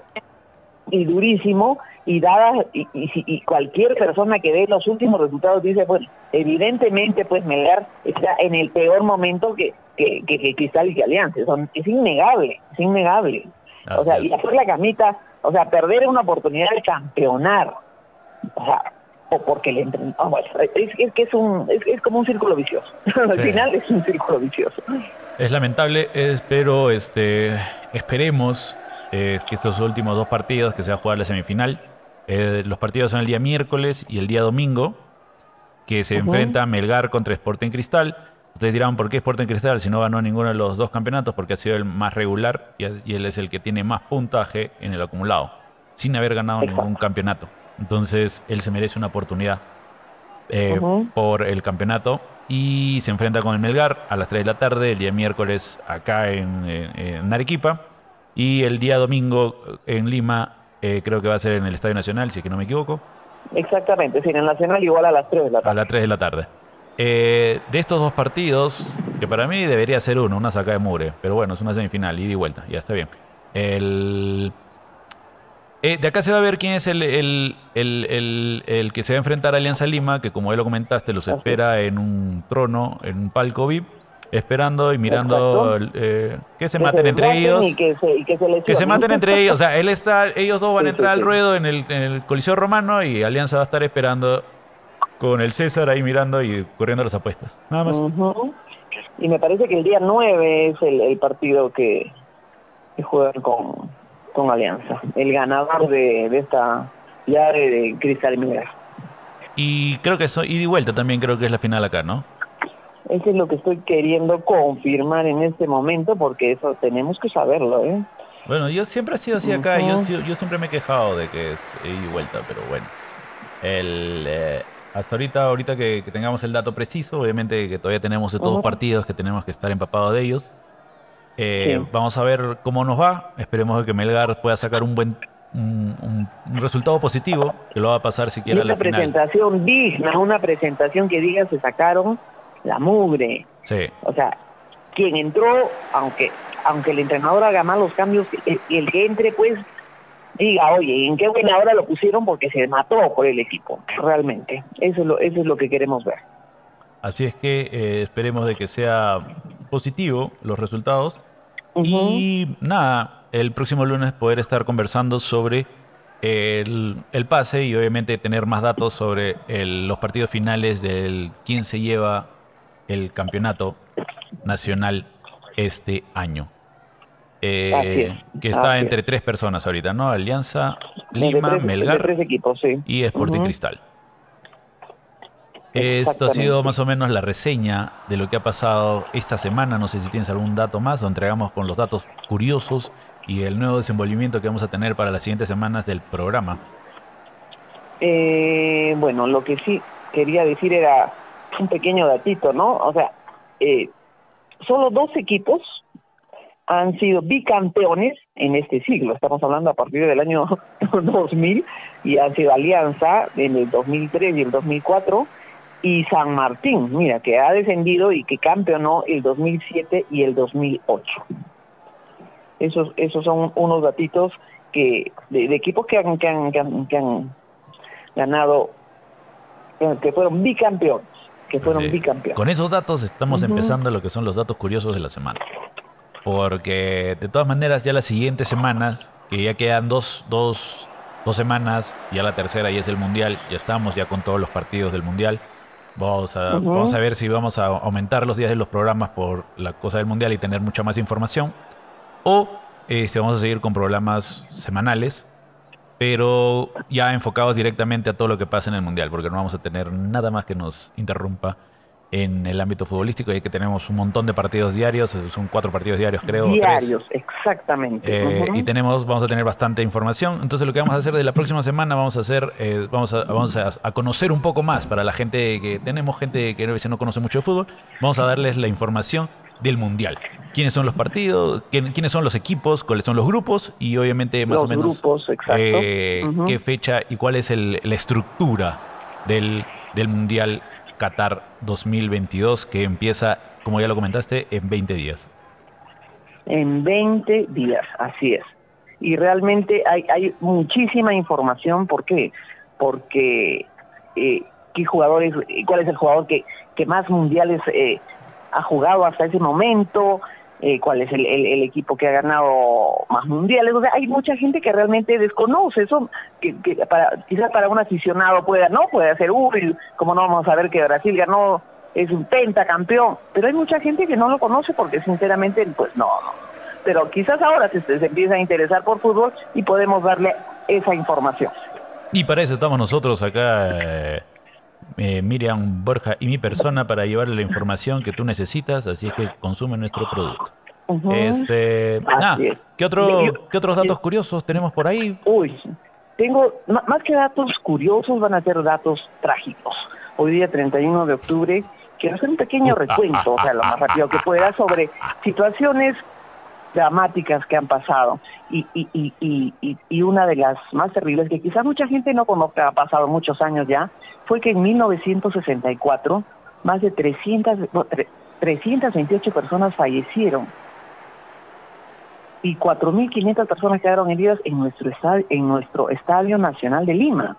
y durísimo y dada y, y, cualquier persona que ve los últimos resultados dice bueno evidentemente pues Melgar está en el peor momento que que, que, Cristal y que Alianza Son, es innegable es innegable o sea, y hacer la camita, o sea, perder una oportunidad de campeonar, o sea, o porque le entren, oh, bueno, es, que es un es, como un círculo vicioso. Al final es un círculo vicioso.
Es lamentable, pero este esperemos eh, que estos últimos dos partidos que se va a jugar la semifinal, eh, los partidos son el día miércoles y el día domingo, que se enfrenta Melgar contra Sporting Cristal. Ustedes dirán, ¿por qué Sporting Cristal si no ganó ninguno de los dos campeonatos? Porque ha sido el más regular y, él es el que tiene más puntaje en el acumulado, sin haber ganado ningún campeonato. Entonces, él se merece una oportunidad eh, por el campeonato y se enfrenta con el Melgar a las 3 de la tarde, el día miércoles acá en, Arequipa y el día domingo en Lima, eh, creo que va a ser en el Estadio Nacional, si es que no me equivoco.
Exactamente, sí, en el Nacional igual a las 3 de la tarde.
A las 3 de la tarde. Eh, de estos dos partidos, que para mí debería ser uno, una saca de mure, pero bueno, es una semifinal, ida y vuelta, ya está bien. El, eh, de acá se va a ver quién es el, el, el, que se va a enfrentar a Alianza Lima, que como ya lo comentaste, los espera en un trono, en un palco VIP, esperando y mirando eh, que se maten entre ellos. que, se, maten entre ellos. O sea, él está, ellos dos van a entrar al ruedo en el, en el Coliseo Romano y Alianza va a estar esperando con el César ahí mirando y corriendo las apuestas. Nada más.
Y me parece que el día 9 es el, partido que, que juegan con, con Alianza. El ganador de, de esta llave de Cristal Miguel.
Y creo que eso, y de vuelta también creo que es la final acá, ¿no?
Eso es lo que estoy queriendo confirmar en este momento porque eso tenemos que saberlo, ¿eh?
Bueno, yo siempre he sido así acá, yo, yo, siempre me he quejado de que es ida y vuelta, pero bueno. El, eh, hasta ahorita, ahorita que, tengamos el dato preciso, obviamente que todavía tenemos estos dos partidos que tenemos que estar empapados de ellos. Eh, vamos a ver cómo nos va. Esperemos que Melgar pueda sacar un buen un, resultado positivo que lo va a pasar siquiera a la
una presentación digna, una presentación que diga se sacaron la mugre.
Sí.
O sea, quien entró, aunque aunque el entrenador haga malos cambios, y el que entre pues diga, oye, ¿en qué buena hora lo pusieron? Porque se mató por el equipo, realmente. Eso es lo, eso es lo que queremos ver.
Así es que eh, esperemos de que sea positivo los resultados. Y nada, el próximo lunes poder estar conversando sobre el, pase y obviamente tener más datos sobre los partidos finales del quién se lleva el campeonato nacional este año. Eh, que está entre tres personas ahorita, ¿no? Alianza, Lima, Melgar y Sporting Cristal. Esto ha sido más o menos la reseña de lo que ha pasado esta semana. No sé si tienes algún dato más. Lo entregamos con los datos curiosos y el nuevo desenvolvimiento que vamos a tener para las siguientes semanas del programa.
Eh, bueno, lo que sí quería decir era un pequeño datito, ¿no? O sea, eh, solo dos equipos han sido bicampeones en este siglo. Estamos hablando a partir del año 2000 y han sido Alianza en el 2003 y el 2004 y San Martín, mira, que ha descendido y que campeonó el 2007 y el 2008. Esos, esos son unos datitos que de, equipos que han, que han, que han, ganado, que fueron bicampeones, que fueron bicampeones.
Con esos datos estamos empezando lo que son los datos curiosos de la semana. Porque de todas maneras ya las siguientes semanas, que ya quedan dos, dos, dos semanas, ya la tercera y es el Mundial, ya estamos ya con todos los partidos del Mundial. Vamos a, vamos a ver si vamos a aumentar los días de los programas por la cosa del mundial y tener mucha más información. O eh, si vamos a seguir con programas semanales, pero ya enfocados directamente a todo lo que pasa en el mundial, porque no vamos a tener nada más que nos interrumpa en el ámbito futbolístico, ya que tenemos un montón de partidos diarios, son cuatro partidos diarios creo.
Diarios, exactamente.
Eh, y tenemos, vamos a tener bastante información. Entonces lo que vamos a hacer de la próxima semana, vamos a hacer, eh, vamos, a, vamos a, conocer un poco más para la gente que tenemos, gente que no conoce mucho de fútbol, vamos a darles la información del Mundial. ¿Quiénes son los partidos? ¿Quiénes son los equipos? ¿Cuáles son los grupos? Y obviamente más o menos
grupos,
eh, qué fecha y cuál es la estructura del, del Mundial Qatar 2022 que empieza, como ya lo comentaste, en 20 días.
En 20 días, así es. Y realmente hay, hay muchísima información. ¿Por qué? Porque eh, qué jugadores, cuál es el jugador que, que más mundiales eh, ha jugado hasta ese momento, eh, cuál es el, el, equipo que ha ganado más mundiales. O sea, hay mucha gente que realmente desconoce eso, que, que para, quizás para un aficionado pueda, no, puede ser, uy, como no vamos a ver que Brasil ganó, es un pentacampeón, pero hay mucha gente que no lo conoce porque sinceramente, pues no, no. Pero quizás ahora se, se empieza a interesar por fútbol y podemos darle esa información.
Y para eso estamos nosotros acá. Eh, eh, Miriam Borja y mi persona para llevarle la información que tú necesitas, así es que consume nuestro producto. Este, ¿qué, otro, ¿qué otros datos curiosos tenemos por ahí?
Uy, tengo, más que datos curiosos, van a ser datos trágicos. Hoy día, 31 de octubre, quiero hacer un pequeño recuento, o sea, lo más rápido que pueda, sobre situaciones dramáticas que han pasado. Y, y, y, y, y una de las más terribles, que quizás mucha gente no conozca, ha pasado muchos años ya, fue que en 1964 más de 300, 328 personas fallecieron y 4.500 personas quedaron heridas en nuestro, estadio, en nuestro Estadio Nacional de Lima.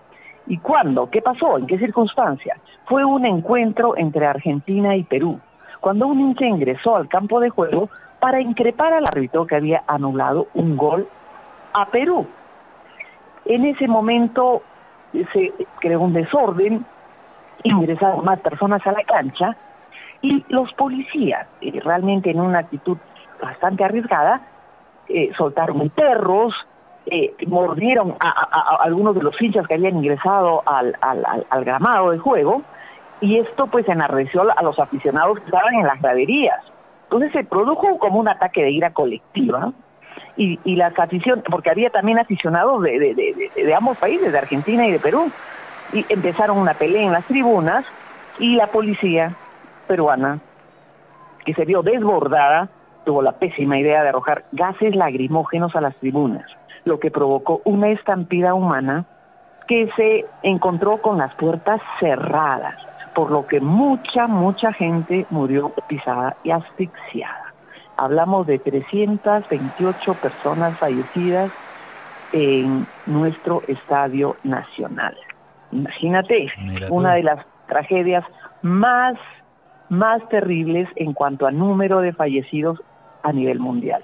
¿Y cuándo? ¿Qué pasó? ¿En qué circunstancias? Fue un encuentro entre Argentina y Perú, cuando un hincha ingresó al campo de juego para increpar al árbitro que había anulado un gol a Perú. En ese momento se creó un desorden, ingresaron más personas a la cancha y los policías, eh, realmente en una actitud bastante arriesgada, eh, soltaron perros, eh, mordieron a, algunos de los hinchas que habían ingresado al, gramado de juego y esto pues enardeció a los aficionados que estaban en las graderías. Entonces se produjo como un ataque de ira colectiva y, y las aficiones, porque había también aficionados de, de, ambos países, de Argentina y de Perú, y empezaron una pelea en las tribunas y la policía peruana, que se vio desbordada, tuvo la pésima idea de arrojar gases lagrimógenos a las tribunas, lo que provocó una estampida humana que se encontró con las puertas cerradas, por lo que mucha, mucha gente murió pisada y asfixiada. Hablamos de 328 personas fallecidas en nuestro estadio nacional. Imagínate, una de las tragedias más, más terribles en cuanto a número de fallecidos a nivel mundial.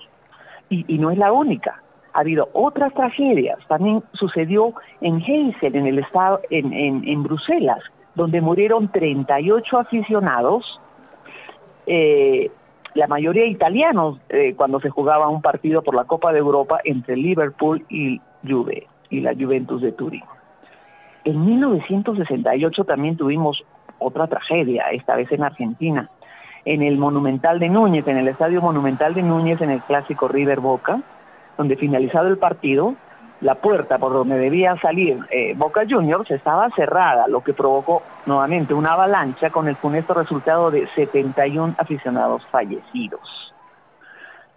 Y, no es la única. Ha habido otras tragedias. También sucedió en Heysel, en el estado, en, en, en Bruselas, donde murieron 38 aficionados eh, la mayoría italianos eh, cuando se jugaba un partido por la Copa de Europa entre Liverpool y Juve y la Juventus de Turín. En 1968 también tuvimos otra tragedia, esta vez en Argentina, en el Monumental de Núñez, en el Estadio Monumental de Núñez, en el clásico River Boca, donde finalizado el partido, la puerta por donde debía salir eh, Boca Juniors estaba cerrada, lo que provocó nuevamente una avalancha con el funesto resultado de 71 aficionados fallecidos.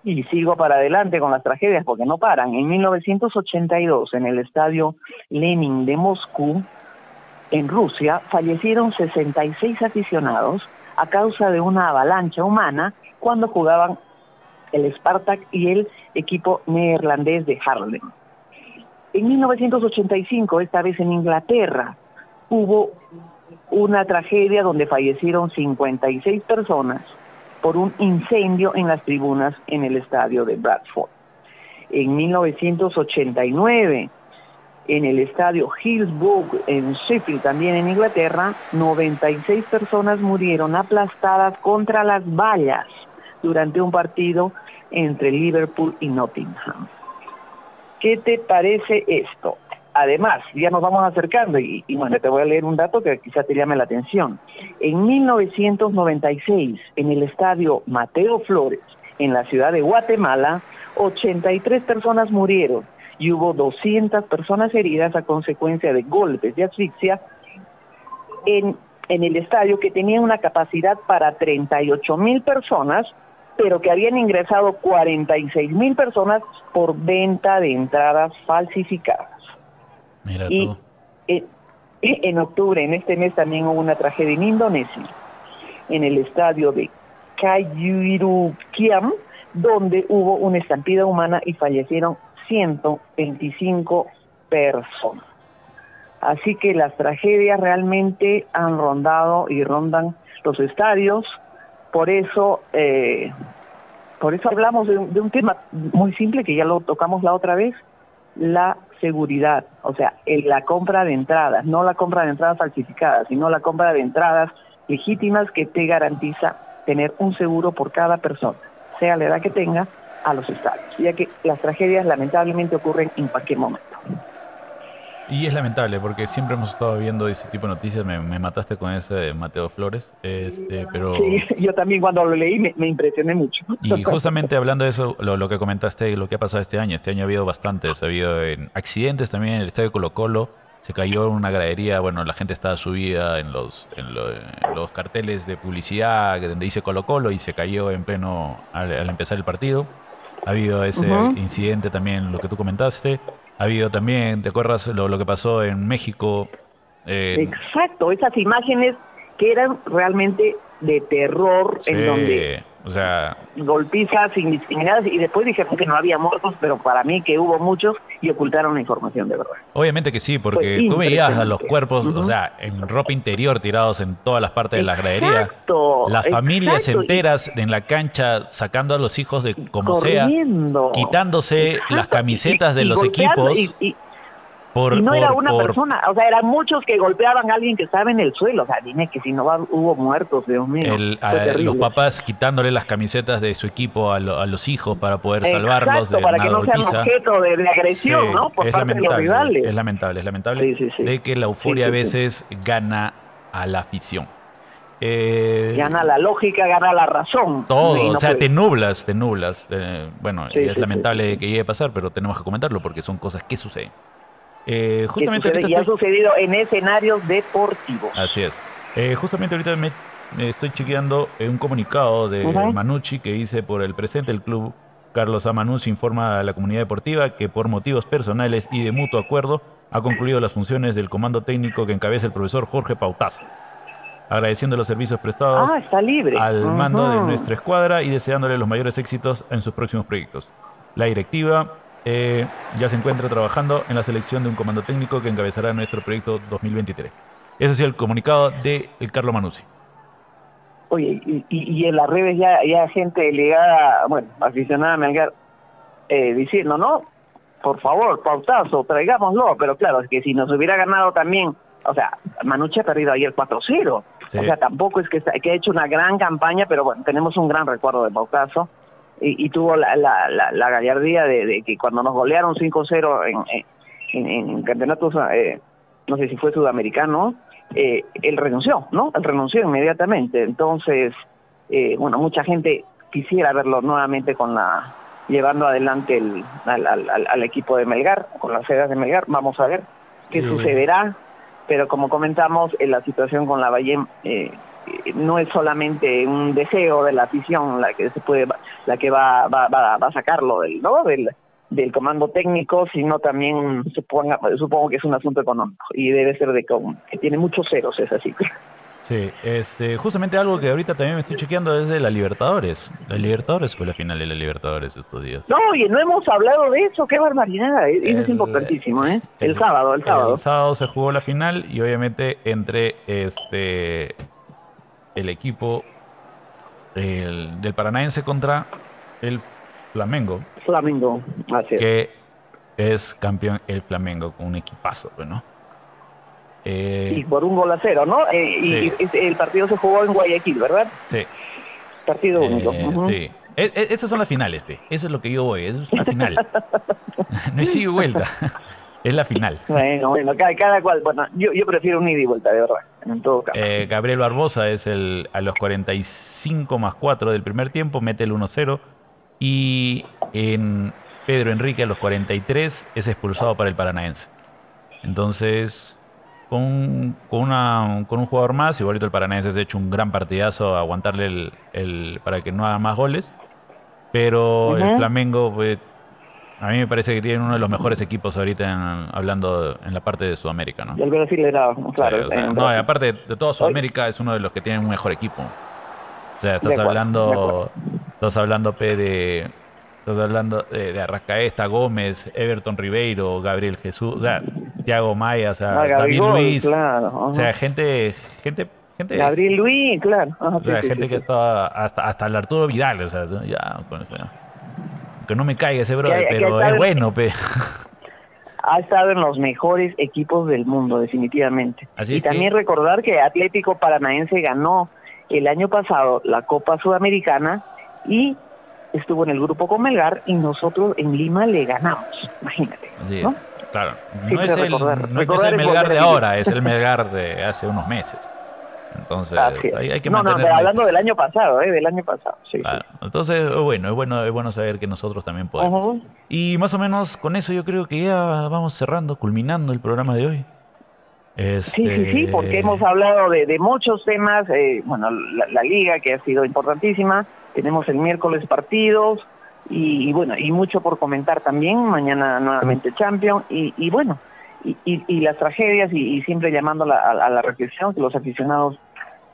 Y sigo para adelante con las tragedias porque no paran. En 1982, en el estadio Lenin de Moscú, en Rusia, fallecieron 66 aficionados a causa de una avalancha humana cuando jugaban el Spartak y el equipo neerlandés de Harlem. En 1985, esta vez en Inglaterra, hubo una tragedia donde fallecieron 56 personas por un incendio en las tribunas en el estadio de Bradford. En 1989, en el estadio Hillsborough en Sheffield, también en Inglaterra, 96 personas murieron aplastadas contra las vallas durante un partido entre Liverpool y Nottingham. ¿Qué te parece esto? Además, ya nos vamos acercando y, bueno, te voy a leer un dato que quizás te llame la atención. En 1996, en el estadio Mateo Flores, en la ciudad de Guatemala, 83 personas murieron y hubo 200 personas heridas a consecuencia de golpes de asfixia en, en el estadio que tenía una capacidad para 38 mil personas pero que habían ingresado 46 mil personas por venta de entradas falsificadas.
Mira y tú.
En, octubre, en este mes, también hubo una tragedia en Indonesia, en el estadio de Kayuirukiam, donde hubo una estampida humana y fallecieron 125 personas. Así que las tragedias realmente han rondado y rondan los estadios, por eso, eh, por eso hablamos de un, tema muy simple que ya lo tocamos la otra vez, la seguridad, o sea, la compra de entradas, no la compra de entradas falsificadas, sino la compra de entradas legítimas que te garantiza tener un seguro por cada persona, sea la edad que tenga, a los estadios, ya que las tragedias lamentablemente ocurren en cualquier momento.
Y es lamentable porque siempre hemos estado viendo ese tipo de noticias. Me, mataste con ese de Mateo Flores. Este, pero...
Sí, yo también cuando lo leí me, impresioné mucho.
Y justamente hablando de eso, lo, que comentaste, lo que ha pasado este año. Este año ha habido bastantes. Ha habido accidentes también en el estadio Colo Colo. Se cayó una gradería. Bueno, la gente estaba subida en los, en, los carteles de publicidad donde dice Colo Colo y se cayó en pleno al, empezar el partido. Ha habido ese incidente también, lo que tú comentaste. Ha habido también, ¿te acuerdas lo, lo que pasó en México?
Exacto, esas imágenes que eran realmente de terror en donde
o sea,
golpizas indiscriminadas y después dijeron que no había muertos, pero para mí que hubo muchos y ocultaron la información de verdad.
Obviamente que sí, porque tú veías a los cuerpos, o sea, en ropa interior tirados en todas las partes de la gradería. Las familias enteras en la cancha sacando a los hijos de como sea, quitándose las camisetas de los equipos.
y no era una persona, o sea, eran muchos que golpeaban a alguien que estaba en el suelo. O sea, dime que si no hubo muertos, Dios mío.
los papás quitándole las camisetas de su equipo a, los hijos para poder salvarlos de
para que no sean objeto de, agresión, ¿no?
Por parte de los rivales. Es lamentable, es lamentable de que la euforia a veces gana a la afición.
Eh, gana la lógica, gana la razón.
Todo, o sea, te nublas, te nublas. Eh, bueno, es lamentable que llegue a pasar, pero tenemos que comentarlo porque son cosas que suceden.
Eh, justamente y ha sucedido en escenarios deportivos.
Así es. Eh, justamente ahorita me estoy chequeando un comunicado de Manucci que dice por el presente el club Carlos Amanucci informa a la comunidad deportiva que por motivos personales y de mutuo acuerdo ha concluido las funciones del comando técnico que encabeza el profesor Jorge Pautazo. Agradeciendo los servicios prestados
ah, está libre.
al mando de nuestra escuadra y deseándole los mayores éxitos en sus próximos proyectos. La directiva eh, ya se encuentra trabajando en la selección de un comando técnico que encabezará nuestro proyecto 2023. Ese es el comunicado de el Carlos Manuzzi.
Oye, y, en las redes ya, ya gente ligada, bueno, aficionada a Melgar, eh, diciendo, ¿no? Por favor, pautazo, traigámoslo. Pero claro, es que si nos hubiera ganado también, o sea, Manucci ha perdido ayer 4-0. O sea, tampoco es que, que ha hecho una gran campaña, pero bueno, tenemos un gran recuerdo de Paucaso y, tuvo la, la, la, gallardía de, que cuando nos golearon 5-0 en, en, en, campeonatos, eh, no sé si fue sudamericano, eh, él renunció, ¿no? Él renunció inmediatamente. Entonces, eh, bueno, mucha gente quisiera verlo nuevamente con la llevando adelante el, al, al, al, equipo de Melgar, con las sedes de Melgar. Vamos a ver qué sucederá, pero como comentamos, en la situación con la Valle eh, no es solamente un deseo de la afición la que se puede la que va va, va, a sacarlo del no del, del comando técnico sino también suponga, supongo que es un asunto económico y debe ser de que tiene muchos ceros esa cifra
Sí, este, justamente algo que ahorita también me estoy chequeando es de la Libertadores. La Libertadores fue la final de la Libertadores estos días.
No, oye, no hemos hablado de eso, qué barbaridad, eh, eso es importantísimo, ¿eh? El, sábado, el sábado.
El sábado se jugó la final y obviamente entre este el equipo del Paranaense contra el Flamengo.
Flamengo, así es.
Que es campeón el Flamengo con un equipazo, pues, ¿no?
Eh, sí, por un gol a cero, ¿no? Eh, y, el partido se jugó en Guayaquil, ¿verdad?
Sí.
Partido único.
Sí. E, e, esas son las finales, pe. eso es lo que yo voy, eso es una final. no hay sido vuelta, es la final.
Bueno, bueno, cada, cual, bueno, yo, yo prefiero un ida y vuelta, de verdad, en todo caso.
Eh, Gabriel Barbosa es el a los 45 más 4 del primer tiempo, mete el 1-0 y en Pedro Enrique a los 43 es expulsado para el Paranaense. Entonces, con, con, una, con un jugador más. Igualito el Paranaense ha hecho un gran partidazo a aguantarle el, el, para que no haga más goles. Pero el Flamengo, pues, a mí me parece que tiene uno de los mejores equipos ahorita hablando en la parte de Sudamérica. ¿no?
El Brasil era, claro.
no, aparte de toda Sudamérica es uno de los que tiene un mejor equipo. O sea, estás hablando, estás hablando P de Estás hablando de, de Arrascaeta, Gómez, Everton Ribeiro, Gabriel Jesús, o sea, Thiago Maya, o sea, ah, David Luis. O sea, gente, gente, gente.
Gabriel Luis, claro.
o sea, gente que estaba hasta, hasta el Arturo Vidal, o sea, ya, con eso, Que no me caiga ese brother, pero es bueno, pe.
ha estado en los mejores equipos del mundo, definitivamente. y también recordar que Atlético Paranaense ganó el año pasado la Copa Sudamericana y estuvo en el grupo con Melgar y nosotros en Lima le ganamos, imagínate.
Así es, claro. No es, el, Melgar de ahora, es el Melgar de hace unos meses. Entonces, hay, que mantener...
No, no, hablando del año pasado, ¿eh? Del año pasado, sí.
Entonces, bueno, es bueno, es bueno saber que nosotros también podemos. Y más o menos con eso yo creo que ya vamos cerrando, culminando el programa de hoy.
Este... Sí, sí, sí, porque hemos hablado de, de muchos temas, eh, bueno, la, liga que ha sido importantísima, tenemos el miércoles partidos y, bueno, y mucho por comentar también, mañana nuevamente Champion y, y bueno, y, y, las tragedias y, siempre llamando a, la reflexión que los aficionados,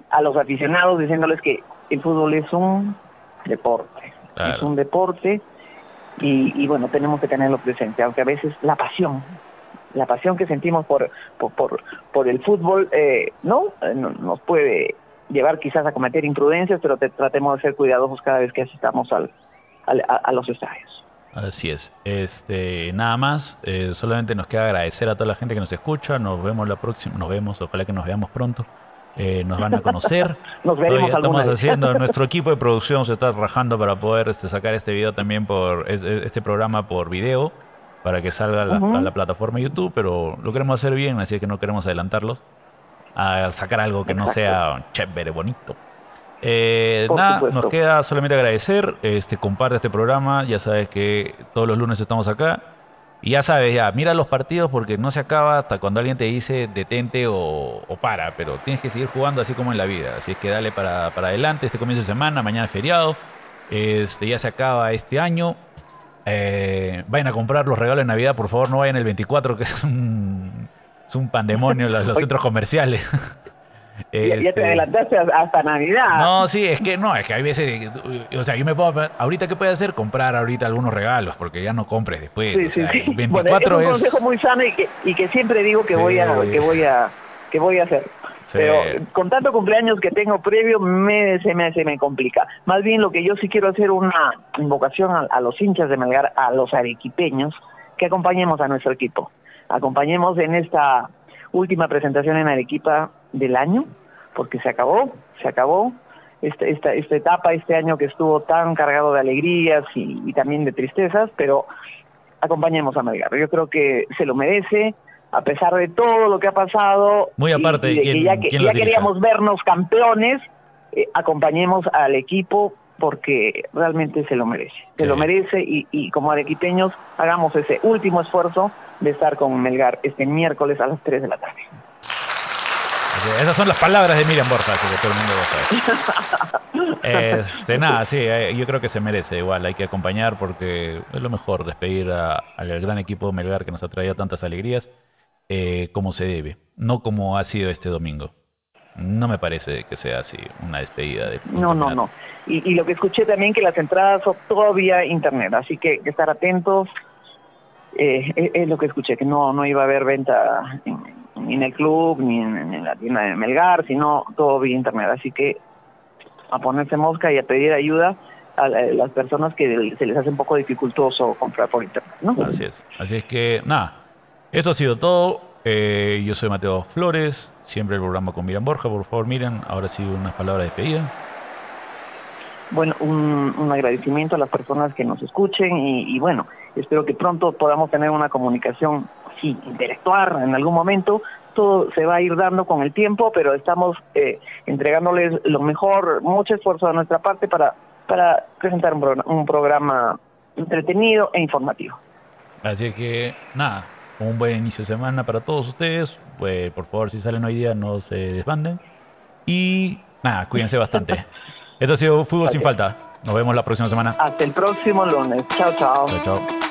a los aficionados diciéndoles que el fútbol es un deporte, es un deporte y, bueno, tenemos que tenerlo presente, aunque a veces la pasión, la pasión que sentimos por, por, por, por el fútbol, eh, ¿no? Nos puede llevar quizás a cometer imprudencias, pero tratemos de ser cuidadosos cada vez que asistamos al, a, los estadios.
Así es. Este, nada más, eh, solamente nos queda agradecer a toda la gente que nos escucha. Nos vemos la próxima, nos vemos, ojalá que nos veamos pronto. Eh, nos van a conocer.
nos veremos
estamos haciendo, nuestro equipo de producción se está rajando para poder este, sacar este video también por este programa por video para que salga a la plataforma YouTube, pero lo queremos hacer bien, así que no queremos adelantarlos a sacar algo que no sea chévere, bonito. Eh, nada, nos queda solamente agradecer. Este, comparte este programa. Ya sabes que todos los lunes estamos acá. Y ya sabes, ya, mira los partidos porque no se acaba hasta cuando alguien te dice detente o, para. Pero tienes que seguir jugando así como en la vida. Así es que dale para, adelante este comienzo de semana. Mañana es feriado. Este, ya se acaba este año. Eh, vayan a comprar los regalos de Navidad. Por favor, no vayan el 24, que es un es un pandemonio los, centros comerciales.
ya te este, adelantaste hasta Navidad.
No, sí, es que no, es que hay veces, o sea, yo me puedo, ahorita qué puede hacer, comprar ahorita algunos regalos, porque ya no compres después. Sí,
sí, sí. 24 es un consejo muy sano y que, y que siempre digo que voy a, que voy a, que voy a hacer. Pero con tanto cumpleaños que tengo previo, me, se, me, se me complica. Más bien lo que yo sí quiero hacer una invocación a, a los hinchas de Melgar, a los arequipeños, que acompañemos a nuestro equipo acompañemos en esta última presentación en Arequipa del año, porque se acabó, se acabó esta, esta, esta etapa, este año que estuvo tan cargado de alegrías y, también de tristezas, pero acompañemos a Melgar. Yo creo que se lo merece, a pesar de todo lo que ha pasado.
Muy aparte de que
ya, queríamos vernos campeones, eh, acompañemos al equipo porque realmente se lo merece. Se lo merece y, y como arequipeños hagamos ese último esfuerzo de estar con Melgar este miércoles a las 3 de la tarde.
Esas son las palabras de Miriam Borja, así que todo el mundo va a saber. Este, nada, sí, eh, yo creo que se merece igual, hay que acompañar porque es lo mejor despedir al gran equipo de Melgar que nos ha traído tantas alegrías eh, como se debe, no como ha sido este domingo. No me parece que sea así una despedida de...
No, no, no. Y, lo que escuché también que las entradas son todavía internet, así que estar atentos. Eh, es, lo que escuché, que no, no iba a haber venta ni en el club, ni en, la tienda de Melgar, sino todo vía internet. Así que a ponerse mosca y a pedir ayuda a las personas que se les hace un poco dificultoso comprar por internet. ¿no?
Así es. Así es que, nada, esto ha sido todo. Eh, yo soy Mateo Flores, siempre el programa con Miran Borja. Por favor, miren, ahora sí unas palabras de despedida.
Bueno, un, un agradecimiento a las personas que nos escuchen y, y bueno, espero que pronto podamos tener una comunicación interactuar en algún momento, todo se va a ir dando con el tiempo, pero estamos eh, entregándoles lo mejor, mucho esfuerzo de nuestra parte para, para presentar un, programa entretenido e informativo.
Así que, nada, un buen inicio de semana para todos ustedes. Pues, por favor, si salen hoy día, no se desbanden. Y nada, cuídense bastante. Esto ha sido Fútbol sin falta. Nos vemos la próxima semana.
Hasta el próximo lunes. Chao, chao.
Chao, chao.